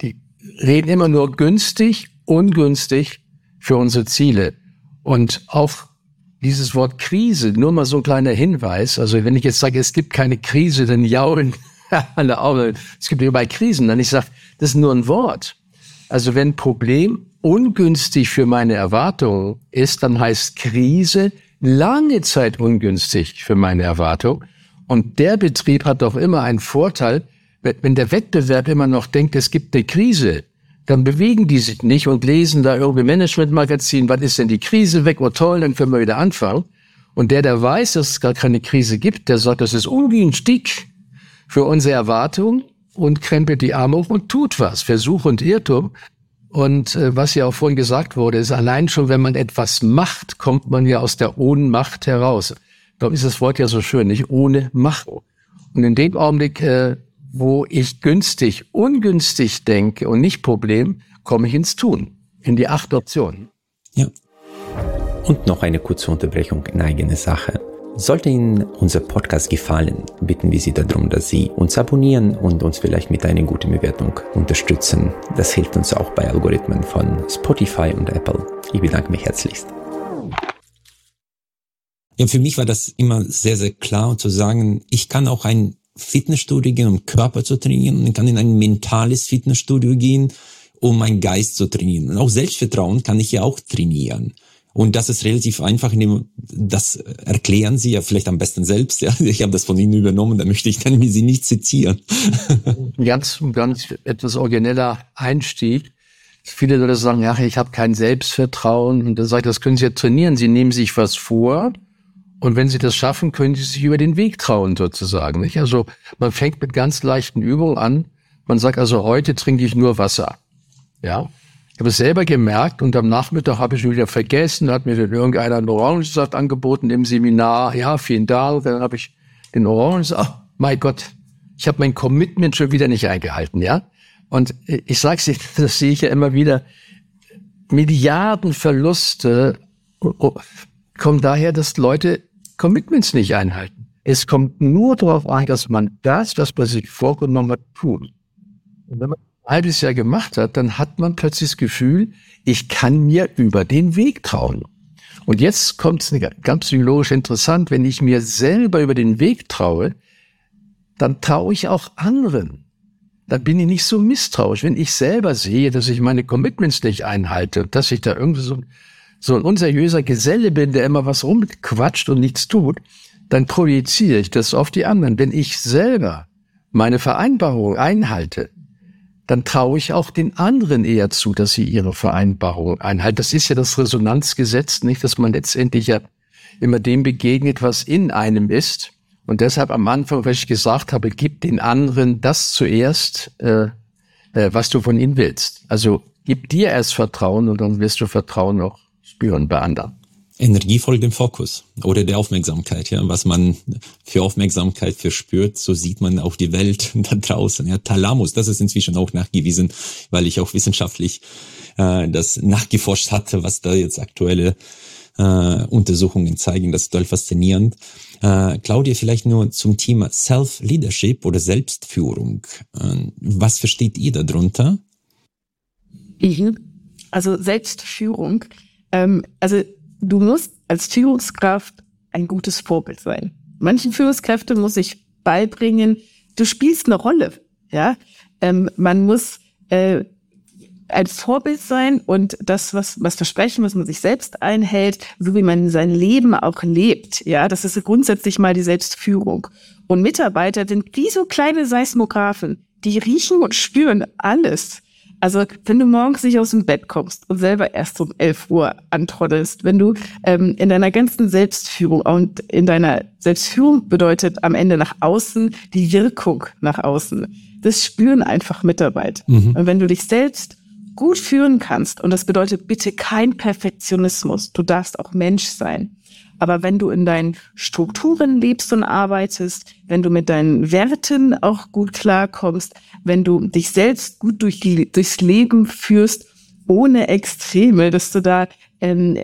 Die reden immer nur günstig, ungünstig für unsere Ziele. Und auch dieses Wort Krise, nur mal so ein kleiner Hinweis. Also wenn ich jetzt sage, es gibt keine Krise, dann jaulen alle Augen. Es gibt überall Krisen. Dann ich sage, das ist nur ein Wort. Also wenn Problem ungünstig für meine Erwartungen ist, dann heißt Krise lange Zeit ungünstig für meine Erwartung. Und der Betrieb hat doch immer einen Vorteil, wenn der Wettbewerb immer noch denkt, es gibt eine Krise, dann bewegen die sich nicht und lesen da irgendwie Managementmagazin, was ist denn die Krise weg, oh toll, dann können wir wieder anfangen. Und der, der weiß, dass es gar keine Krise gibt, der sagt, das ist ungünstig für unsere Erwartung und krempelt die Arme hoch und tut was. Versuch und Irrtum. Und äh, was ja auch vorhin gesagt wurde, ist allein schon, wenn man etwas macht, kommt man ja aus der Ohnmacht heraus. Darum ist das Wort ja so schön, nicht ohne Macht. Und in dem Augenblick, äh, wo ich günstig, ungünstig denke und nicht Problem, komme ich ins Tun, in die acht Optionen. Ja. Und noch eine kurze Unterbrechung in eigene Sache. Sollte Ihnen unser Podcast gefallen, bitten wir Sie darum, dass Sie uns abonnieren und uns vielleicht mit einer guten Bewertung unterstützen. Das hilft uns auch bei Algorithmen von Spotify und Apple. Ich bedanke mich herzlichst. Ja, für mich war das immer sehr, sehr klar zu sagen, ich kann auch ein Fitnessstudio gehen, um Körper zu trainieren und ich kann in ein mentales Fitnessstudio gehen, um meinen Geist zu trainieren. Und auch Selbstvertrauen kann ich ja auch trainieren. Und das ist relativ einfach, das erklären Sie ja vielleicht am besten selbst. Ja, ich habe das von Ihnen übernommen, da möchte ich dann Sie nicht zitieren. ganz, ganz etwas origineller Einstieg. Viele Leute sagen, ja, ich habe kein Selbstvertrauen. Und dann sage ich, das können Sie ja trainieren. Sie nehmen sich was vor. Und wenn Sie das schaffen, können Sie sich über den Weg trauen, sozusagen. Nicht? Also man fängt mit ganz leichten Übungen an. Man sagt also, heute trinke ich nur Wasser. Ja, habe es selber gemerkt und am Nachmittag habe ich wieder vergessen, hat mir dann irgendeiner einen Orangensaft angeboten im Seminar. Ja, vielen Dank. Dann habe ich den Orangensaft, oh, mein Gott, ich habe mein Commitment schon wieder nicht eingehalten, ja. Und ich sage Ihnen, das sehe ich ja immer wieder, Milliarden Verluste kommen daher, dass Leute Commitments nicht einhalten. Es kommt nur darauf an, dass man das, was man sich vorgenommen hat, tut. Und wenn man halbes Jahr gemacht hat, dann hat man plötzlich das Gefühl, ich kann mir über den Weg trauen. Und jetzt kommt es ganz psychologisch interessant, wenn ich mir selber über den Weg traue, dann traue ich auch anderen. Dann bin ich nicht so misstrauisch. Wenn ich selber sehe, dass ich meine Commitments nicht einhalte, dass ich da irgendwie so, so ein unseriöser Geselle bin, der immer was rumquatscht und nichts tut, dann projiziere ich das auf die anderen. Wenn ich selber meine Vereinbarung einhalte, dann traue ich auch den anderen eher zu, dass sie ihre Vereinbarung einhalten. Das ist ja das Resonanzgesetz, nicht, dass man letztendlich ja immer dem begegnet, was in einem ist. Und deshalb am Anfang, was ich gesagt habe, gib den anderen das zuerst, äh, äh, was du von ihm willst. Also gib dir erst Vertrauen und dann wirst du Vertrauen auch spüren bei anderen. Energie folgt dem Fokus oder der Aufmerksamkeit, ja. Was man für Aufmerksamkeit verspürt, so sieht man auch die Welt da draußen. Ja, Thalamus, das ist inzwischen auch nachgewiesen, weil ich auch wissenschaftlich äh, das nachgeforscht hatte, was da jetzt aktuelle äh, Untersuchungen zeigen. Das ist total faszinierend. Äh, Claudia, vielleicht nur zum Thema Self-Leadership oder Selbstführung. Äh, was versteht ihr darunter? Also Selbstführung. Ähm, also du musst als Führungskraft ein gutes Vorbild sein. Manchen Führungskräften muss ich beibringen, du spielst eine Rolle. Ja, ähm, man muss äh, ein Vorbild sein und das, was, was versprechen, was man sich selbst einhält, so wie man sein Leben auch lebt. Ja, das ist grundsätzlich mal die Selbstführung. Und Mitarbeiter sind wie so kleine Seismographen, die riechen und spüren alles. Also wenn du morgens nicht aus dem Bett kommst und selber erst um 11 Uhr antroddelst, wenn du ähm, in deiner ganzen Selbstführung und in deiner Selbstführung bedeutet am Ende nach außen die Wirkung nach außen. Das spüren einfach Mitarbeiter. Mhm. Und wenn du dich selbst gut führen kannst, und das bedeutet bitte kein Perfektionismus, du darfst auch Mensch sein, aber wenn du in deinen Strukturen lebst und arbeitest, wenn du mit deinen Werten auch gut klarkommst, wenn du dich selbst gut durch die, durchs Leben führst, ohne Extreme, dass du da ähm,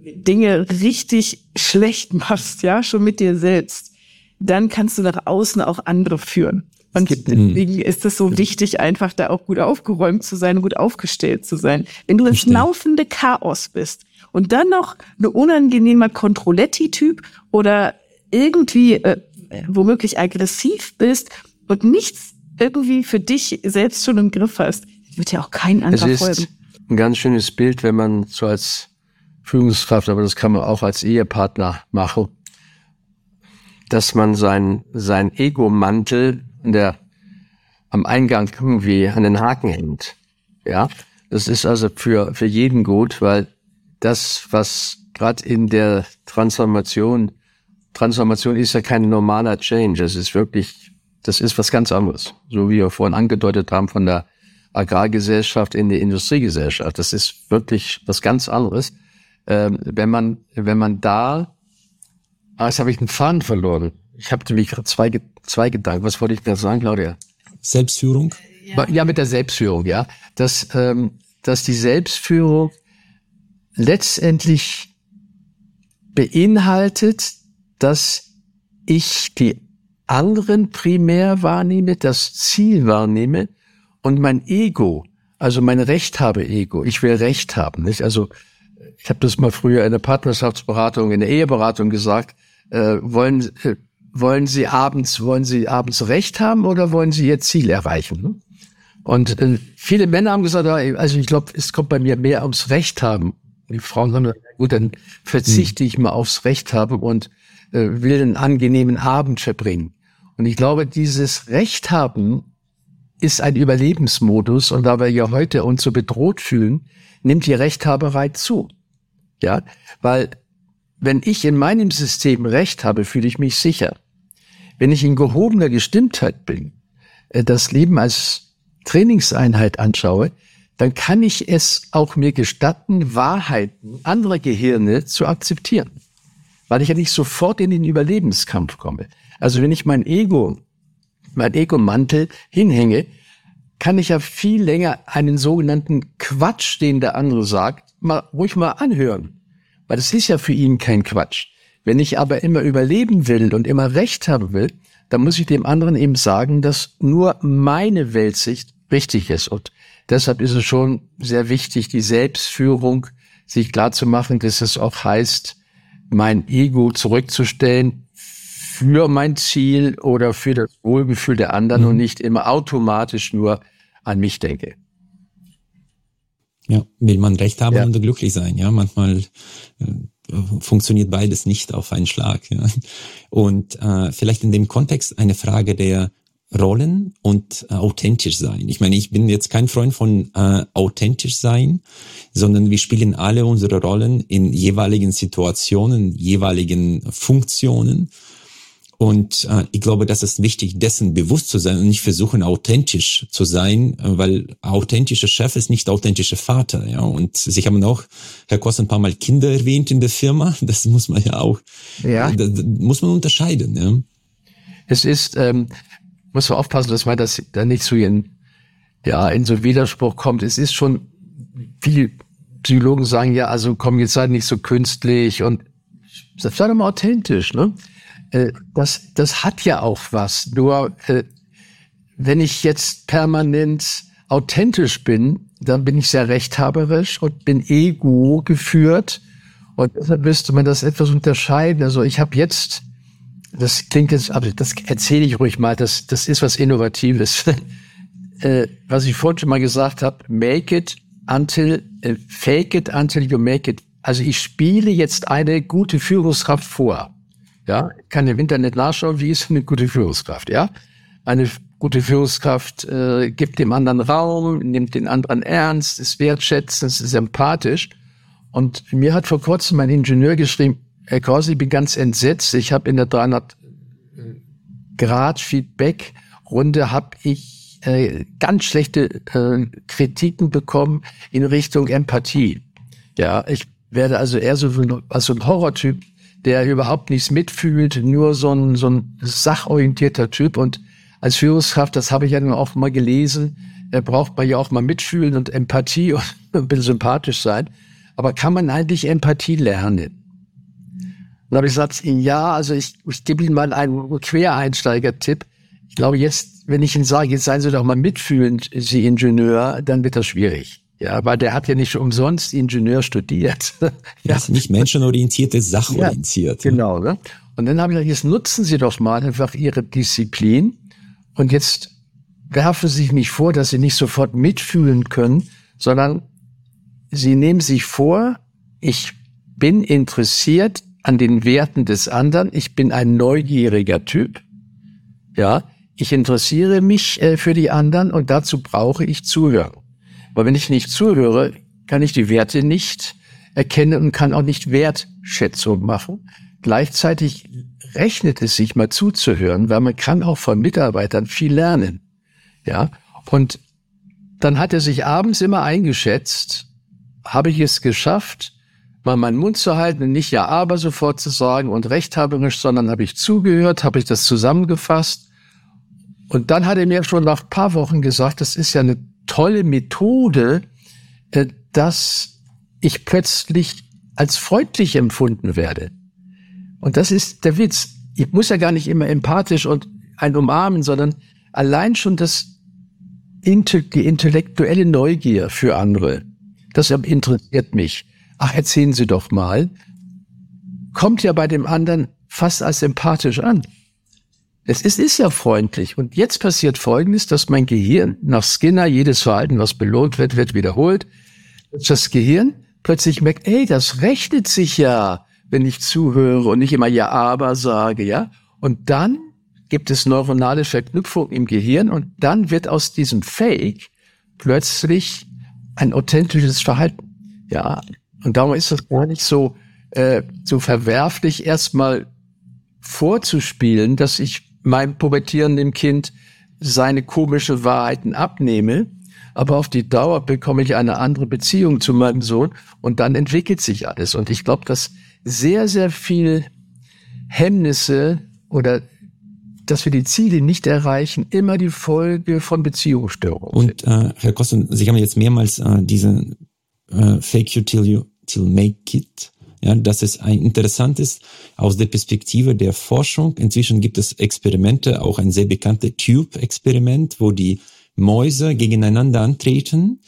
Dinge richtig schlecht machst, ja, schon mit dir selbst, dann kannst du nach außen auch andere führen. Und deswegen ist es so wichtig, einfach da auch gut aufgeräumt zu sein, gut aufgestellt zu sein. Wenn du ins laufende Chaos bist, und dann noch eine unangenehmer Controletti-Typ oder irgendwie äh, womöglich aggressiv bist und nichts irgendwie für dich selbst schon im Griff hast, wird ja auch kein anderer es ist folgen. Ein ganz schönes Bild, wenn man so als Führungskraft, aber das kann man auch als Ehepartner machen, dass man sein, sein Ego-Mantel der am Eingang irgendwie an den Haken hängt. Ja, das ist also für, für jeden gut, weil das, was gerade in der Transformation, Transformation ist ja kein normaler Change. Es ist wirklich, das ist was ganz anderes. So wie wir vorhin angedeutet haben von der Agrargesellschaft in die Industriegesellschaft. Das ist wirklich was ganz anderes. Ähm, wenn man, wenn man da, ah, jetzt habe ich einen Faden verloren. Ich habe nämlich gerade zwei, zwei Gedanken. Was wollte ich da sagen, Claudia? Selbstführung? Ja, ja mit der Selbstführung, ja. Dass, ähm, dass die Selbstführung letztendlich beinhaltet, dass ich die anderen primär wahrnehme, das Ziel wahrnehme und mein Ego, also mein Recht habe Ego, ich will Recht haben. Nicht? Also ich habe das mal früher in der Partnerschaftsberatung, in der Eheberatung gesagt, äh, wollen, äh, wollen Sie abends, wollen Sie abends Recht haben oder wollen Sie Ihr Ziel erreichen? Und äh, viele Männer haben gesagt, also ich glaube, es kommt bei mir mehr ums Recht haben die Frauen sagen, gut, dann verzichte ich mal aufs Recht haben und äh, will einen angenehmen Abend verbringen. Und ich glaube, dieses Recht haben ist ein Überlebensmodus und da wir ja heute uns so bedroht fühlen, nimmt die Rechthaberei zu. Ja, weil wenn ich in meinem System Recht habe, fühle ich mich sicher. Wenn ich in gehobener Gestimmtheit bin, äh, das Leben als Trainingseinheit anschaue, dann kann ich es auch mir gestatten, Wahrheiten anderer Gehirne zu akzeptieren. Weil ich ja nicht sofort in den Überlebenskampf komme. Also wenn ich mein Ego, mein Ego-Mantel hinhänge, kann ich ja viel länger einen sogenannten Quatsch, den der andere sagt, mal ruhig mal anhören. Weil das ist ja für ihn kein Quatsch. Wenn ich aber immer überleben will und immer Recht haben will, dann muss ich dem anderen eben sagen, dass nur meine Weltsicht richtig ist. Und Deshalb ist es schon sehr wichtig, die Selbstführung sich klar zu machen, dass es auch heißt, mein Ego zurückzustellen für mein Ziel oder für das Wohlgefühl der anderen Mhm. und nicht immer automatisch nur an mich denke. Ja, will man Recht haben Ja. und glücklich sein. Ja, manchmal äh, funktioniert beides nicht auf einen Schlag. Ja. Und äh, vielleicht in dem Kontext eine Frage der Rollen und äh, authentisch sein. Ich meine, ich bin jetzt kein Freund von äh, authentisch sein, sondern wir spielen alle unsere Rollen in jeweiligen Situationen, jeweiligen Funktionen. Und äh, ich glaube, das ist wichtig, dessen bewusst zu sein und nicht versuchen, authentisch zu sein, äh, weil authentischer Chef ist nicht authentischer Vater. Ja, und Sie haben auch, Herr Koss, ein paar Mal Kinder erwähnt in der Firma. Das muss man ja auch, Ja. da muss man unterscheiden. Ja. Es ist, ähm, muss man aufpassen, dass man das da nicht so in, ja, in so Widerspruch kommt. Es ist schon, viele Psychologen sagen ja, also komm, jetzt sei nicht so künstlich und sei doch mal authentisch, ne? Äh, Das, das hat ja auch was. Nur, äh, wenn ich jetzt permanent authentisch bin, dann bin ich sehr rechthaberisch und bin ego geführt. Und deshalb müsste man das etwas unterscheiden. Also ich habe jetzt, das klingt jetzt, aber das erzähle ich ruhig mal, das, das ist was Innovatives. äh, was ich vorhin schon mal gesagt habe, make it until, äh, fake it until you make it. Also ich spiele jetzt eine gute Führungskraft vor. Ja, kann im Internet nachschauen, wie ist eine gute Führungskraft, ja? Eine gute Führungskraft äh, gibt dem anderen Raum, nimmt den anderen ernst, ist wertschätzend, ist sympathisch. Und mir hat vor kurzem mein Ingenieur geschrieben, Herr Krause, ich bin ganz entsetzt. Ich habe in der 300 Grad Feedback Runde habe ich äh, ganz schlechte äh, Kritiken bekommen in Richtung Empathie. Ja, ich werde also eher so, ein- also ein Horrortyp, der überhaupt nichts mitfühlt, nur so ein, so ein sachorientierter Typ. Und als Führungskraft, das habe ich ja nun auch mal gelesen, äh, braucht man ja auch mal mitfühlen und Empathie und ein bisschen sympathisch sein. Aber kann man eigentlich Empathie lernen? Dann habe ich gesagt, ja, also ich, ich gebe Ihnen mal einen Quereinsteiger-Tipp. Ich glaube, jetzt, wenn ich Ihnen sage, jetzt seien Sie doch mal mitfühlend, Sie Ingenieur, dann wird das schwierig. Ja, weil der hat ja nicht umsonst Ingenieur studiert. ja, Das ist nicht menschenorientiert, ist sachorientiert. ja. Genau, ne? Und dann habe ich gesagt, jetzt nutzen Sie doch mal einfach Ihre Disziplin und jetzt werfen Sie sich nicht vor, dass Sie nicht sofort mitfühlen können, sondern Sie nehmen sich vor, ich bin interessiert an den Werten des anderen, ich bin ein neugieriger Typ, ja, ich interessiere mich äh, für die anderen und dazu brauche ich Zuhören. Weil wenn ich nicht zuhöre, kann ich die Werte nicht erkennen und kann auch nicht Wertschätzung machen. Gleichzeitig rechnet es sich mal zuzuhören, weil man kann auch von Mitarbeitern viel lernen. Ja, und dann hat er sich abends immer eingeschätzt, habe ich es geschafft, mal meinen Mund zu halten und nicht ja aber sofort zu sagen und rechthaberisch, sondern habe ich zugehört, habe ich das zusammengefasst. Und dann hat er mir schon nach ein paar Wochen gesagt, das ist ja eine tolle Methode, äh, dass ich plötzlich als freundlich empfunden werde. Und das ist der Witz. Ich muss ja gar nicht immer empathisch und ein umarmen, sondern allein schon das, die intellektuelle Neugier für andere. Das interessiert mich. Ach, erzählen Sie doch mal. Kommt ja bei dem anderen fast als sympathisch an. Es ist, ist ja freundlich. Und jetzt passiert Folgendes, dass mein Gehirn nach Skinner jedes Verhalten, was belohnt wird, wird wiederholt. Das Gehirn plötzlich merkt, ey, das rechnet sich ja, wenn ich zuhöre und nicht immer ja, aber sage, ja. Und dann gibt es neuronale Verknüpfung im Gehirn und dann wird aus diesem Fake plötzlich ein authentisches Verhalten. Ja. Und darum ist das gar nicht so, äh, so verwerflich, erstmal vorzuspielen, dass ich meinem pubertierenden Kind seine komische Wahrheiten abnehme, aber auf die Dauer bekomme ich eine andere Beziehung zu meinem Sohn und dann entwickelt sich alles. Und ich glaube, dass sehr, sehr viel Hemmnisse oder dass wir die Ziele nicht erreichen, immer die Folge von Beziehungsstörungen sind. Und äh, Herr Kosten, Sie haben jetzt mehrmals äh, diese äh, Fake you till you till make it. Ja, das ist ein interessantes aus der Perspektive der Forschung. Inzwischen gibt es Experimente, auch ein sehr bekanntes Tube-Experiment, wo die Mäuse gegeneinander antreten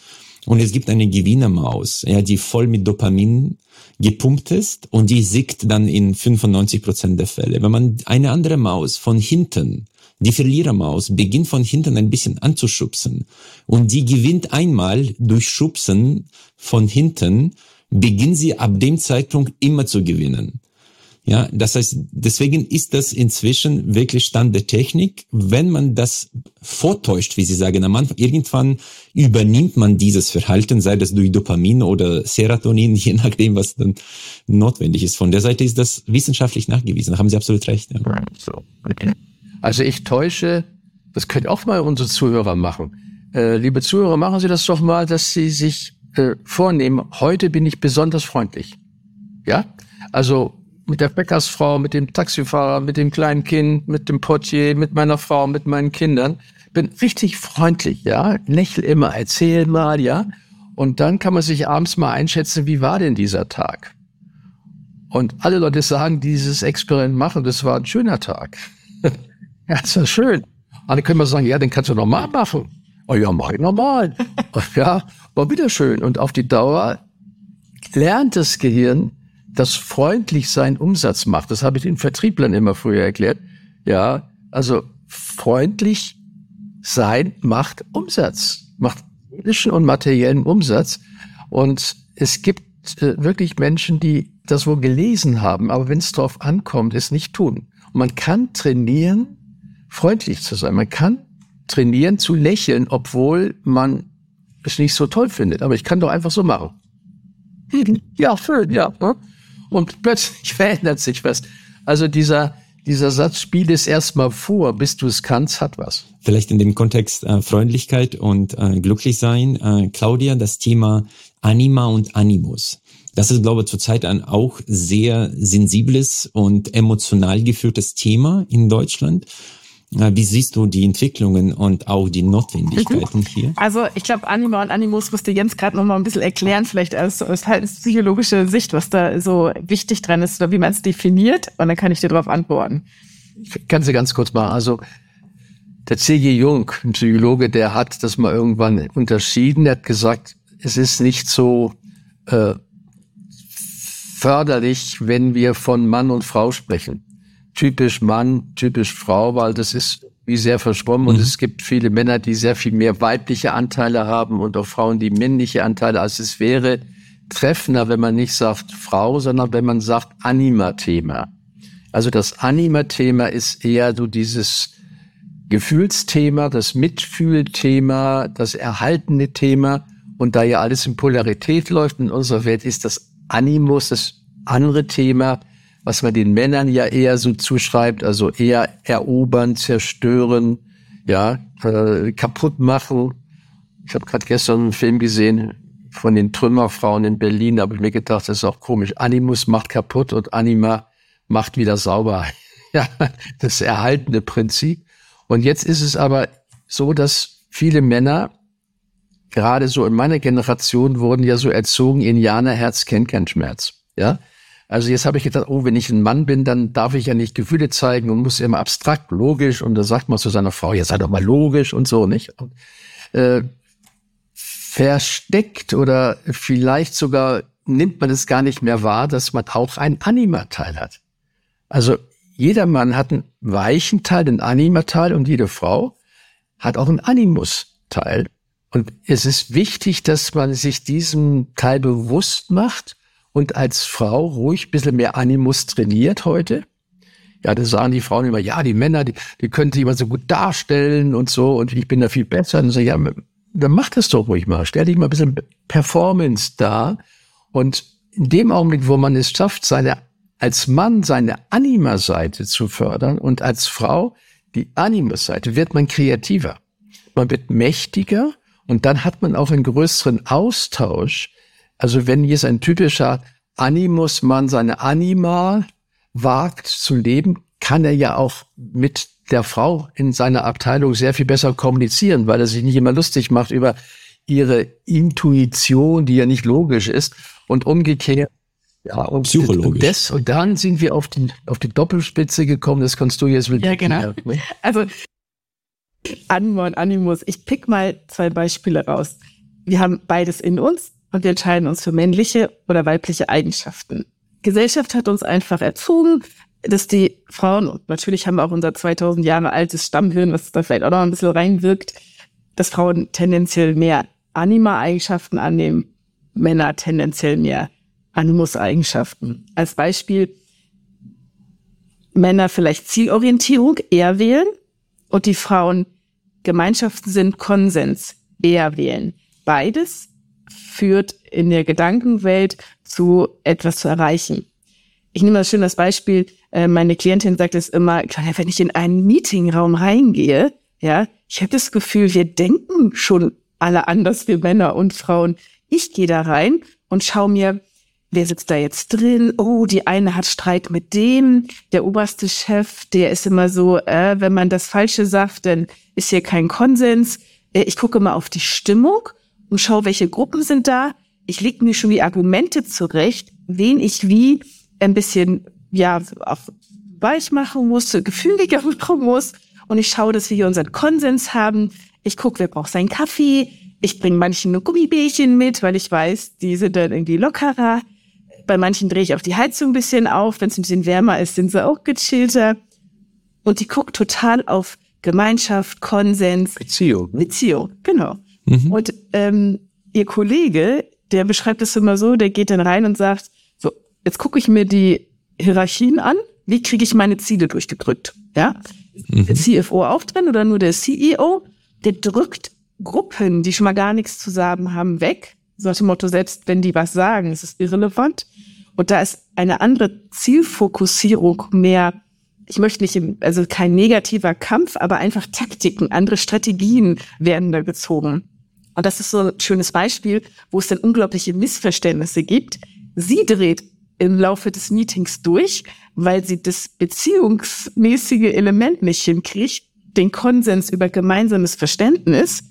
Und es gibt eine Gewinnermaus, ja, die voll mit Dopamin gepumpt ist und die siegt dann in 95 Prozent der Fälle. Wenn man eine andere Maus von hinten, die Verlierermaus, beginnt von hinten ein bisschen anzuschubsen und die gewinnt einmal durch Schubsen von hinten, beginnt sie ab dem Zeitpunkt immer zu gewinnen. Ja, das heißt, deswegen ist das inzwischen wirklich Stand der Technik. Wenn man das vortäuscht, wie Sie sagen, am Anfang, irgendwann übernimmt man dieses Verhalten, sei das durch Dopamin oder Serotonin, je nachdem, was dann notwendig ist. Von der Seite ist das wissenschaftlich nachgewiesen. Da haben Sie absolut recht. Ja. Also ich täusche, das könnt auch mal unsere Zuhörer machen. Äh, liebe Zuhörer, machen Sie das doch mal, dass Sie sich äh, vornehmen, heute bin ich besonders freundlich. Ja? Also mit der Bäckersfrau, mit dem Taxifahrer, mit dem kleinen Kind, mit dem Portier, mit meiner Frau, mit meinen Kindern. Bin richtig freundlich, ja. Lächel immer, erzähl mal, ja. Und dann kann man sich abends mal einschätzen, wie war denn dieser Tag? Und alle Leute sagen, dieses Experiment machen, das war ein schöner Tag. ja, das war schön. Und dann können wir sagen, ja, den kannst du normal machen. Oh ja, mach ich normal. ja, war wieder schön. Und auf die Dauer lernt das Gehirn, dass freundlich sein Umsatz macht. Das habe ich den Vertrieblern immer früher erklärt. Ja, also freundlich sein macht Umsatz, macht politischen und materiellen Umsatz. Und es gibt äh, wirklich Menschen, die das wohl gelesen haben, aber wenn es darauf ankommt, es nicht tun. Und man kann trainieren, freundlich zu sein. Man kann trainieren, zu lächeln, obwohl man es nicht so toll findet. Aber ich kann doch einfach so machen. Ja, schön, ja. Ne? und plötzlich verändert sich was. Also dieser, dieser Satz, spiel es erstmal vor, bis du es kannst, hat was. Vielleicht in dem Kontext äh, Freundlichkeit und äh, glücklich sein. Äh, Claudia, das Thema Anima und Animus. Das ist, glaube ich, zurzeit ein auch sehr sensibles und emotional geführtes Thema in Deutschland. Wie siehst du die Entwicklungen und auch die Notwendigkeiten hier? Also ich glaube, Anima und Animus musste Jens gerade noch mal ein bisschen erklären, vielleicht aus, aus halt psychologische Sicht, was da so wichtig dran ist oder wie man es definiert. Und dann kann ich dir darauf antworten. Ich kann sie ganz kurz machen. Also der C.G. Jung, ein Psychologe, der hat das mal irgendwann unterschieden. Er hat gesagt, es ist nicht so äh, förderlich, wenn wir von Mann und Frau sprechen typisch Mann, typisch Frau, weil das ist wie sehr verschwommen mhm. und es gibt viele Männer, die sehr viel mehr weibliche Anteile haben und auch Frauen, die männliche Anteile. Also es wäre treffender, wenn man nicht sagt Frau, sondern wenn man sagt Anima-Thema. Also das Anima-Thema ist eher so dieses Gefühlsthema, das Mitfühlthema, das erhaltene Thema. Und da ja alles in Polarität läuft in unserer Welt, ist das Animus das andere Thema, was man den Männern ja eher so zuschreibt, also eher erobern, zerstören, ja, äh, kaputt machen. Ich habe gerade gestern einen Film gesehen von den Trümmerfrauen in Berlin, da habe ich mir gedacht, das ist auch komisch. Animus macht kaputt und Anima macht wieder sauber. ja, das erhaltene Prinzip. Und jetzt ist es aber so, dass viele Männer, gerade so in meiner Generation, wurden ja so erzogen, Indianerherz kennt keinen Schmerz. Ja, also jetzt habe ich gedacht, oh, wenn ich ein Mann bin, dann darf ich ja nicht Gefühle zeigen und muss immer abstrakt, logisch. Und da sagt man zu seiner Frau, ja, sei doch mal logisch und so, nicht? Und, äh, versteckt oder vielleicht sogar nimmt man es gar nicht mehr wahr, dass man auch einen Anima-Teil hat. Also jeder Mann hat einen weichen Teil, einen Anima-Teil und jede Frau hat auch einen Animus-Teil. Und es ist wichtig, dass man sich diesem Teil bewusst macht und als Frau ruhig ein bisschen mehr Animus trainiert heute. Ja, das sagen die Frauen immer, ja, die Männer, die, die können sich immer so gut darstellen und so und ich bin da viel besser. Und so, ja, dann mach das doch ruhig mal. Stell dich mal ein bisschen Performance da. Und in dem Augenblick, wo man es schafft, seine, als Mann seine Anima-Seite zu fördern und als Frau die Anima-Seite, wird man kreativer. Man wird mächtiger und dann hat man auch einen größeren Austausch also wenn jetzt ein typischer Animus-Mann seine Anima wagt zu leben, kann er ja auch mit der Frau in seiner Abteilung sehr viel besser kommunizieren, weil er sich nicht immer lustig macht über ihre Intuition, die ja nicht logisch ist und umgekehrt. Ja, und Psychologisch. Und, das, und dann sind wir auf die, auf die Doppelspitze gekommen, das kannst du jetzt mit. Ja, genau. Also, Anima und Animus. Ich pick mal zwei Beispiele raus. wir haben beides in uns und wir entscheiden uns für männliche oder weibliche Eigenschaften. Gesellschaft hat uns einfach erzogen, dass die Frauen, und natürlich haben wir auch unser 2000 Jahre altes Stammhirn, was da vielleicht auch noch ein bisschen reinwirkt, dass Frauen tendenziell mehr Anima-Eigenschaften annehmen, Männer tendenziell mehr Animus-Eigenschaften. Als Beispiel, Männer vielleicht Zielorientierung eher wählen und die Frauen Gemeinschaften sind Konsens eher wählen. Beides führt in der Gedankenwelt zu etwas zu erreichen. Ich nehme mal schön das Beispiel, äh, meine Klientin sagt es immer, wenn ich in einen Meetingraum reingehe, ja, ich habe das Gefühl, wir denken schon alle anders, wir Männer und Frauen. Ich gehe da rein und schaue mir, wer sitzt da jetzt drin? Oh, die eine hat Streit mit dem. Der oberste Chef, der ist immer so, äh, wenn man das Falsche sagt, dann ist hier kein Konsens. Äh, ich gucke mal auf die Stimmung und schaue, welche Gruppen sind da. Ich lege mir schon die Argumente zurecht, wen ich wie ein bisschen, ja, auch weich machen muss, gefühliger machen muss. Und ich schaue, dass wir hier unseren Konsens haben. Ich gucke, wer braucht seinen Kaffee. Ich bringe manchen nur Gummibärchen mit, weil ich weiß, die sind dann irgendwie lockerer. Bei manchen drehe ich auch die Heizung ein bisschen auf. Wenn es ein bisschen wärmer ist, sind sie auch gechillter. Und die guckt total auf Gemeinschaft, Konsens. Beziehung. Beziehung, genau. Mhm. Und ähm, ihr Kollege, der beschreibt es immer so, der geht dann rein und sagt, so, jetzt gucke ich mir die Hierarchien an, wie kriege ich meine Ziele durchgedrückt? Ja? Mhm. Der CFO auch drin oder nur der CEO, der drückt Gruppen, die schon mal gar nichts zusammen haben, weg. So nach dem Motto, selbst wenn die was sagen, ist es irrelevant. Und da ist eine andere Zielfokussierung mehr, ich möchte nicht, also kein negativer Kampf, aber einfach Taktiken, andere Strategien werden da gezogen. Und das ist so ein schönes Beispiel, wo es dann unglaubliche Missverständnisse gibt. Sie dreht im Laufe des Meetings durch, weil sie das beziehungsmäßige Element nicht hinkriegt, den Konsens über gemeinsames Verständnis.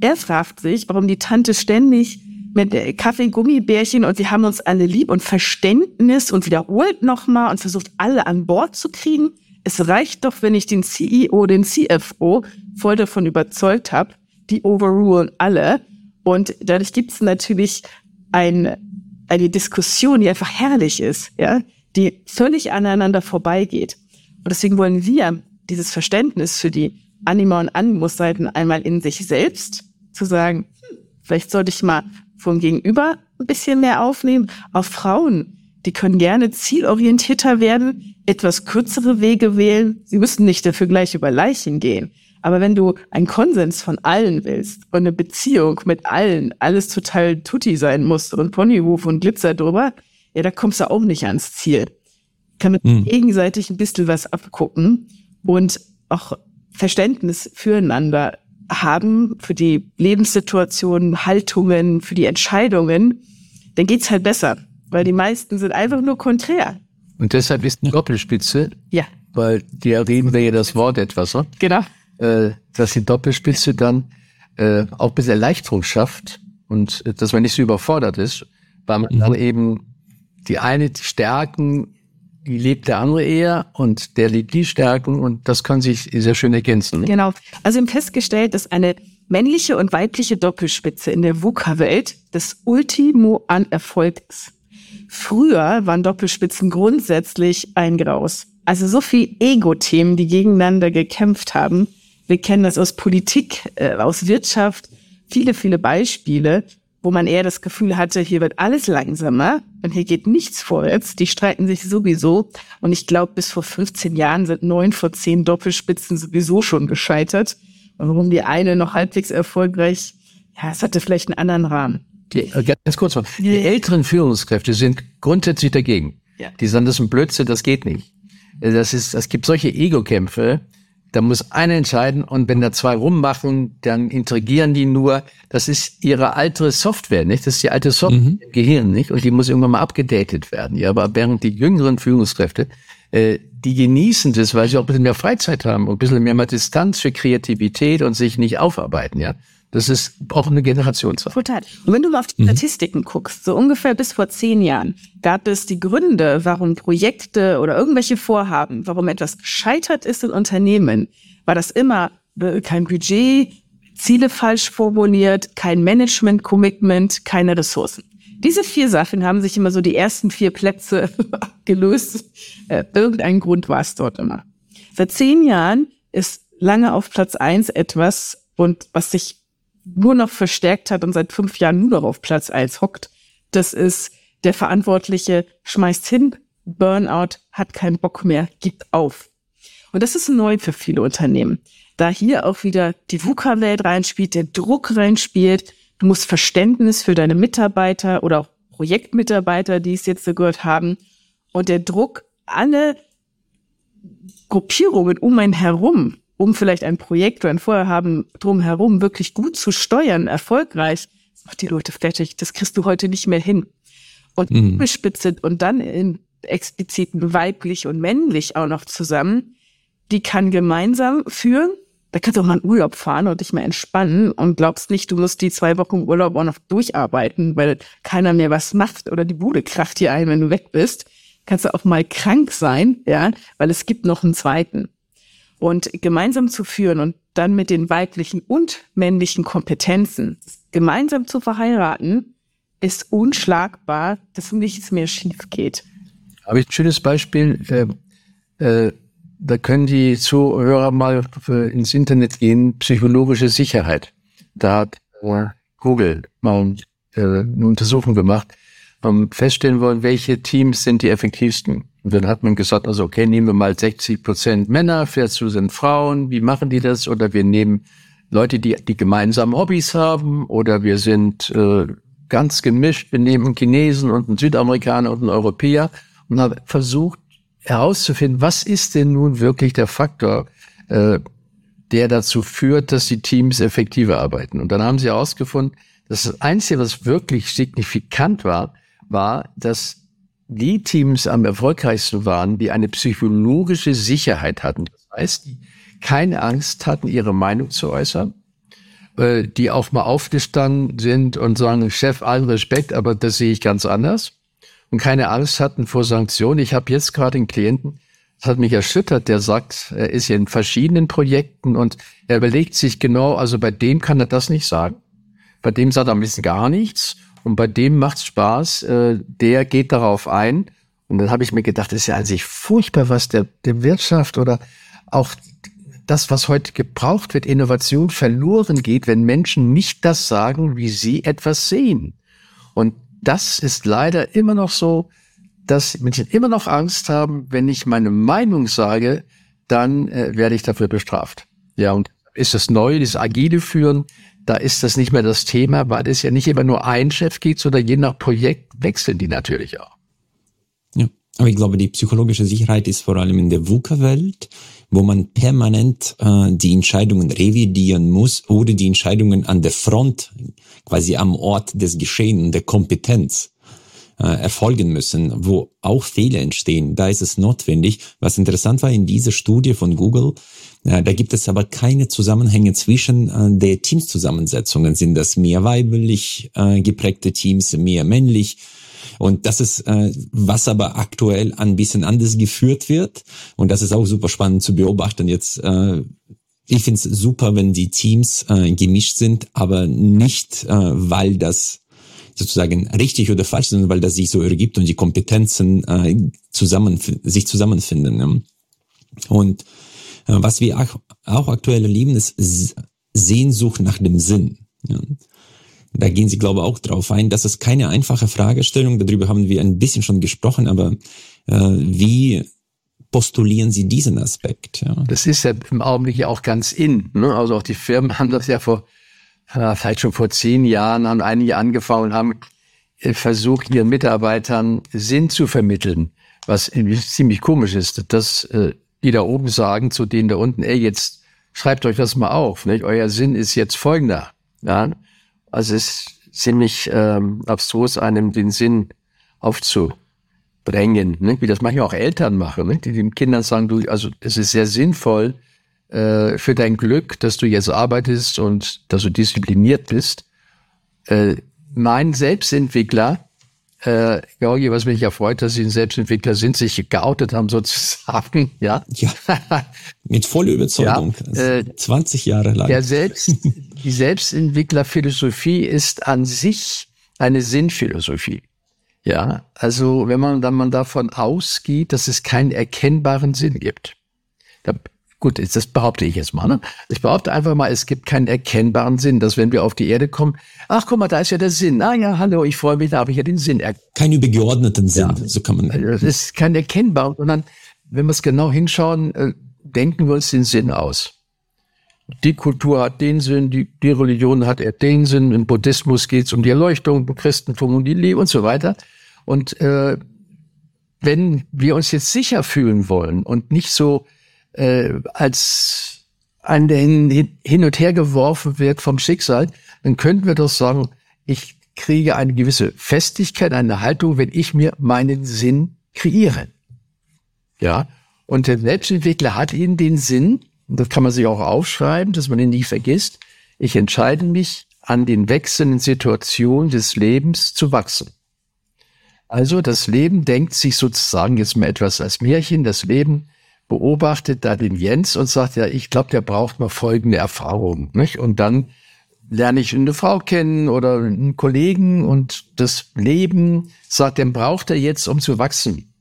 Er fragt sich, warum die Tante ständig mit Kaffee, Gummibärchen und wir haben uns alle lieb und Verständnis und wiederholt nochmal und versucht alle an Bord zu kriegen. Es reicht doch, wenn ich den CEO, den CFO voll davon überzeugt habe, die overrulen alle. Und dadurch gibt es natürlich ein, eine Diskussion, die einfach herrlich ist, ja, die völlig aneinander vorbeigeht. Und deswegen wollen wir dieses Verständnis für die Anima- und Animus-Seiten einmal in sich selbst zu sagen, hm, vielleicht sollte ich mal vom Gegenüber ein bisschen mehr aufnehmen. Auch Frauen, die können gerne zielorientierter werden, etwas kürzere Wege wählen. Sie müssen nicht dafür gleich über Leichen gehen. Aber wenn du einen Konsens von allen willst und eine Beziehung mit allen, alles total tutti sein muss und Ponyhof und Glitzer drüber, ja, da kommst du auch nicht ans Ziel. Kann mit mhm. gegenseitig ein bisschen was abgucken und auch Verständnis füreinander haben, für die Lebenssituationen, Haltungen, für die Entscheidungen, dann geht's halt besser. Weil die meisten sind einfach nur konträr. Und deshalb ist eine Doppelspitze. Ja. Weil die reden wir ja das Wort etwas, oder? Genau äh, dass die Doppelspitze dann äh, auch ein bisschen Erleichterung schafft und äh, dass man nicht so überfordert ist, weil man mhm. dann eben die eine die Stärken, die lebt der andere eher und der liebt die Stärken und das kann sich sehr schön ergänzen. Ne? Genau. Also haben festgestellt, dass eine männliche und weibliche Doppelspitze in der VUCA-Welt das Ultimo an Erfolg ist. Früher waren Doppelspitzen grundsätzlich ein Graus. Also so viel Ego-Themen, die gegeneinander gekämpft haben, wir kennen das aus Politik, äh, aus Wirtschaft, viele, viele Beispiele, wo man eher das Gefühl hatte, hier wird alles langsamer und hier geht nichts vorwärts. Die streiten sich sowieso. Und ich glaube, bis vor 15 Jahren sind neun vor zehn Doppelspitzen sowieso schon gescheitert. Und warum die eine noch halbwegs erfolgreich, ja, es hatte vielleicht einen anderen Rahmen. Die, äh, ganz kurz mal. Die älteren Führungskräfte sind grundsätzlich dagegen. Ja. Die sagen, das ist ein Blödsinn, das geht nicht. Das ist, es gibt solche Ego-Kämpfe, da muss einer entscheiden und wenn da zwei rummachen, dann intrigieren die nur. Das ist ihre alte Software, nicht? Das ist die alte Software mhm. im Gehirn, nicht? Und die muss irgendwann mal abgedatet werden. Ja, aber während die jüngeren Führungskräfte, äh, die genießen das, weil sie auch ein bisschen mehr Freizeit haben und ein bisschen mehr mal Distanz für Kreativität und sich nicht aufarbeiten, ja. Das ist auch eine Generationssache. Total. Und wenn du mal auf die mhm. Statistiken guckst, so ungefähr bis vor zehn Jahren gab es die Gründe, warum Projekte oder irgendwelche Vorhaben, warum etwas gescheitert ist in Unternehmen, war das immer äh, kein Budget, Ziele falsch formuliert, kein Management-Commitment, keine Ressourcen. Diese vier Sachen haben sich immer so die ersten vier Plätze gelöst. Äh, irgendein Grund war es dort immer. Seit zehn Jahren ist lange auf Platz eins etwas und was sich nur noch verstärkt hat und seit fünf Jahren nur noch auf Platz eins hockt. Das ist der Verantwortliche schmeißt hin, Burnout, hat keinen Bock mehr, gibt auf. Und das ist neu für viele Unternehmen. Da hier auch wieder die VUCA-Welt reinspielt, der Druck reinspielt, du musst Verständnis für deine Mitarbeiter oder auch Projektmitarbeiter, die es jetzt so gehört haben, und der Druck, alle Gruppierungen um einen herum, um vielleicht ein Projekt oder ein Vorhaben drumherum wirklich gut zu steuern, erfolgreich, das macht die Leute fertig, das kriegst du heute nicht mehr hin. Und mhm. bespitzt und dann in expliziten weiblich und männlich auch noch zusammen, die kann gemeinsam führen. Da kannst du auch mal in Urlaub fahren und dich mal entspannen und glaubst nicht, du musst die zwei Wochen Urlaub auch noch durcharbeiten, weil keiner mehr was macht oder die Bude kracht dir ein, wenn du weg bist. Kannst du auch mal krank sein, ja, weil es gibt noch einen zweiten. Und gemeinsam zu führen und dann mit den weiblichen und männlichen Kompetenzen gemeinsam zu verheiraten, ist unschlagbar, dass nichts mehr schief geht. Habe ich ein schönes Beispiel. Äh, äh, da können die Zuhörer mal ins Internet gehen, psychologische Sicherheit. Da hat Google mal äh, eine Untersuchung gemacht, um feststellen wollen, welche Teams sind die effektivsten. Und dann hat man gesagt, also okay, nehmen wir mal 60 Prozent Männer, 40 sind Frauen, wie machen die das? Oder wir nehmen Leute, die, die gemeinsame Hobbys haben, oder wir sind äh, ganz gemischt, wir nehmen einen Chinesen und einen Südamerikaner und einen Europäer und haben versucht herauszufinden, was ist denn nun wirklich der Faktor, äh, der dazu führt, dass die Teams effektiver arbeiten. Und dann haben sie herausgefunden, dass das Einzige, was wirklich signifikant war, war, dass die Teams am erfolgreichsten waren, die eine psychologische Sicherheit hatten. Das heißt, die keine Angst hatten, ihre Meinung zu äußern, äh, die auch mal aufgestanden sind und sagen, Chef, allen Respekt, aber das sehe ich ganz anders. Und keine Angst hatten vor Sanktionen. Ich habe jetzt gerade einen Klienten, das hat mich erschüttert, der sagt, er ist ja in verschiedenen Projekten und er überlegt sich genau, also bei dem kann er das nicht sagen. Bei dem sagt er ein bisschen gar nichts und bei dem macht's Spaß, äh, der geht darauf ein. Und dann habe ich mir gedacht, das ist ja an sich furchtbar, was der, der Wirtschaft oder auch das, was heute gebraucht wird, Innovation verloren geht, wenn Menschen nicht das sagen, wie sie etwas sehen. Und das ist leider immer noch so, dass Menschen immer noch Angst haben, wenn ich meine Meinung sage, dann äh, werde ich dafür bestraft. Ja, und ist das Neue, dieses agile Führen, da ist das nicht mehr das Thema, weil es ja nicht immer nur ein Chef geht, sondern je nach Projekt wechseln die natürlich auch. Ja, aber ich glaube, die psychologische Sicherheit ist vor allem in der VUCA-Welt wo man permanent äh, die Entscheidungen revidieren muss oder die Entscheidungen an der Front, quasi am Ort des Geschehens, der Kompetenz äh, erfolgen müssen, wo auch Fehler entstehen. Da ist es notwendig. Was interessant war in dieser Studie von Google, da gibt es aber keine Zusammenhänge zwischen äh, der Teamszusammensetzungen. Sind das mehr weiblich äh, geprägte Teams, mehr männlich? Und das ist, äh, was aber aktuell ein bisschen anders geführt wird. Und das ist auch super spannend zu beobachten. Jetzt, äh, ich finde es super, wenn die Teams äh, gemischt sind, aber nicht, äh, weil das sozusagen richtig oder falsch, sondern weil das sich so ergibt und die Kompetenzen äh, zusammen, sich zusammenfinden. Ne? Und äh, was wir auch, aktuell erleben, ist Sehnsucht nach dem Sinn. Da gehen Sie, glaube ich, auch drauf ein. Das ist keine einfache Fragestellung. Darüber haben wir ein bisschen schon gesprochen, aber äh, wie postulieren Sie diesen Aspekt? Das ist ja im Augenblick ja auch ganz in. Ne? Also auch die Firmen haben das ja vor, äh, vielleicht schon vor zehn Jahren, haben einige angefangen, haben äh, versucht, ihren Mitarbeitern Sinn zu vermitteln, was ziemlich komisch ist, dass äh, die da oben sagen zu denen da unten, ey, jetzt schreibt euch das mal auf. Nicht? Euer Sinn ist jetzt folgender. Ja? Also es ist ziemlich ähm, abstrus, einem den Sinn aufzubringen, ne? wie das manchmal auch Eltern machen, ne? die den Kindern sagen, du, also es ist sehr sinnvoll äh, für dein Glück, dass du jetzt arbeitest und dass du diszipliniert bist. Äh, mein Selbstentwickler äh, Georgi, was mich ja freut, dass Sie ein Selbstentwickler sind, sich geoutet haben sozusagen, ja. Ja, mit voller Überzeugung. Ja, äh, 20 Jahre lang. Der Selbst, die Selbstentwicklerphilosophie ist an sich eine Sinnphilosophie. Ja, also wenn man dann man davon ausgeht, dass es keinen erkennbaren Sinn gibt. Da, gut, das behaupte ich jetzt mal. Ne? Ich behaupte einfach mal, es gibt keinen erkennbaren Sinn, dass wenn wir auf die Erde kommen, ach guck mal, da ist ja der Sinn. Ah ja, hallo, ich freue mich, da habe ich ja den Sinn. Keinen übergeordneten Sinn, ja, so kann man. Das ist kein erkennbar, sondern wenn wir es genau hinschauen, äh, denken wir uns den Sinn aus. Die Kultur hat den Sinn, die, die Religion hat er den Sinn, im Buddhismus geht es um die Erleuchtung, im Christentum um die Liebe und so weiter. Und äh, wenn wir uns jetzt sicher fühlen wollen und nicht so äh, als der hin, hin und her geworfen wird vom Schicksal, dann könnten wir doch sagen, ich kriege eine gewisse Festigkeit, eine Haltung, wenn ich mir meinen Sinn kreiere. Ja, und der Selbstentwickler hat ihnen den Sinn, und das kann man sich auch aufschreiben, dass man ihn nie vergisst, ich entscheide mich, an den wechselnden Situationen des Lebens zu wachsen. Also das Leben denkt sich sozusagen jetzt mal etwas als Märchen. Das Leben beobachtet da den Jens und sagt, ja, ich glaube, der braucht mal folgende Erfahrung. Nicht? Und dann lerne ich eine Frau kennen oder einen Kollegen und das Leben sagt, den braucht er jetzt, um zu wachsen.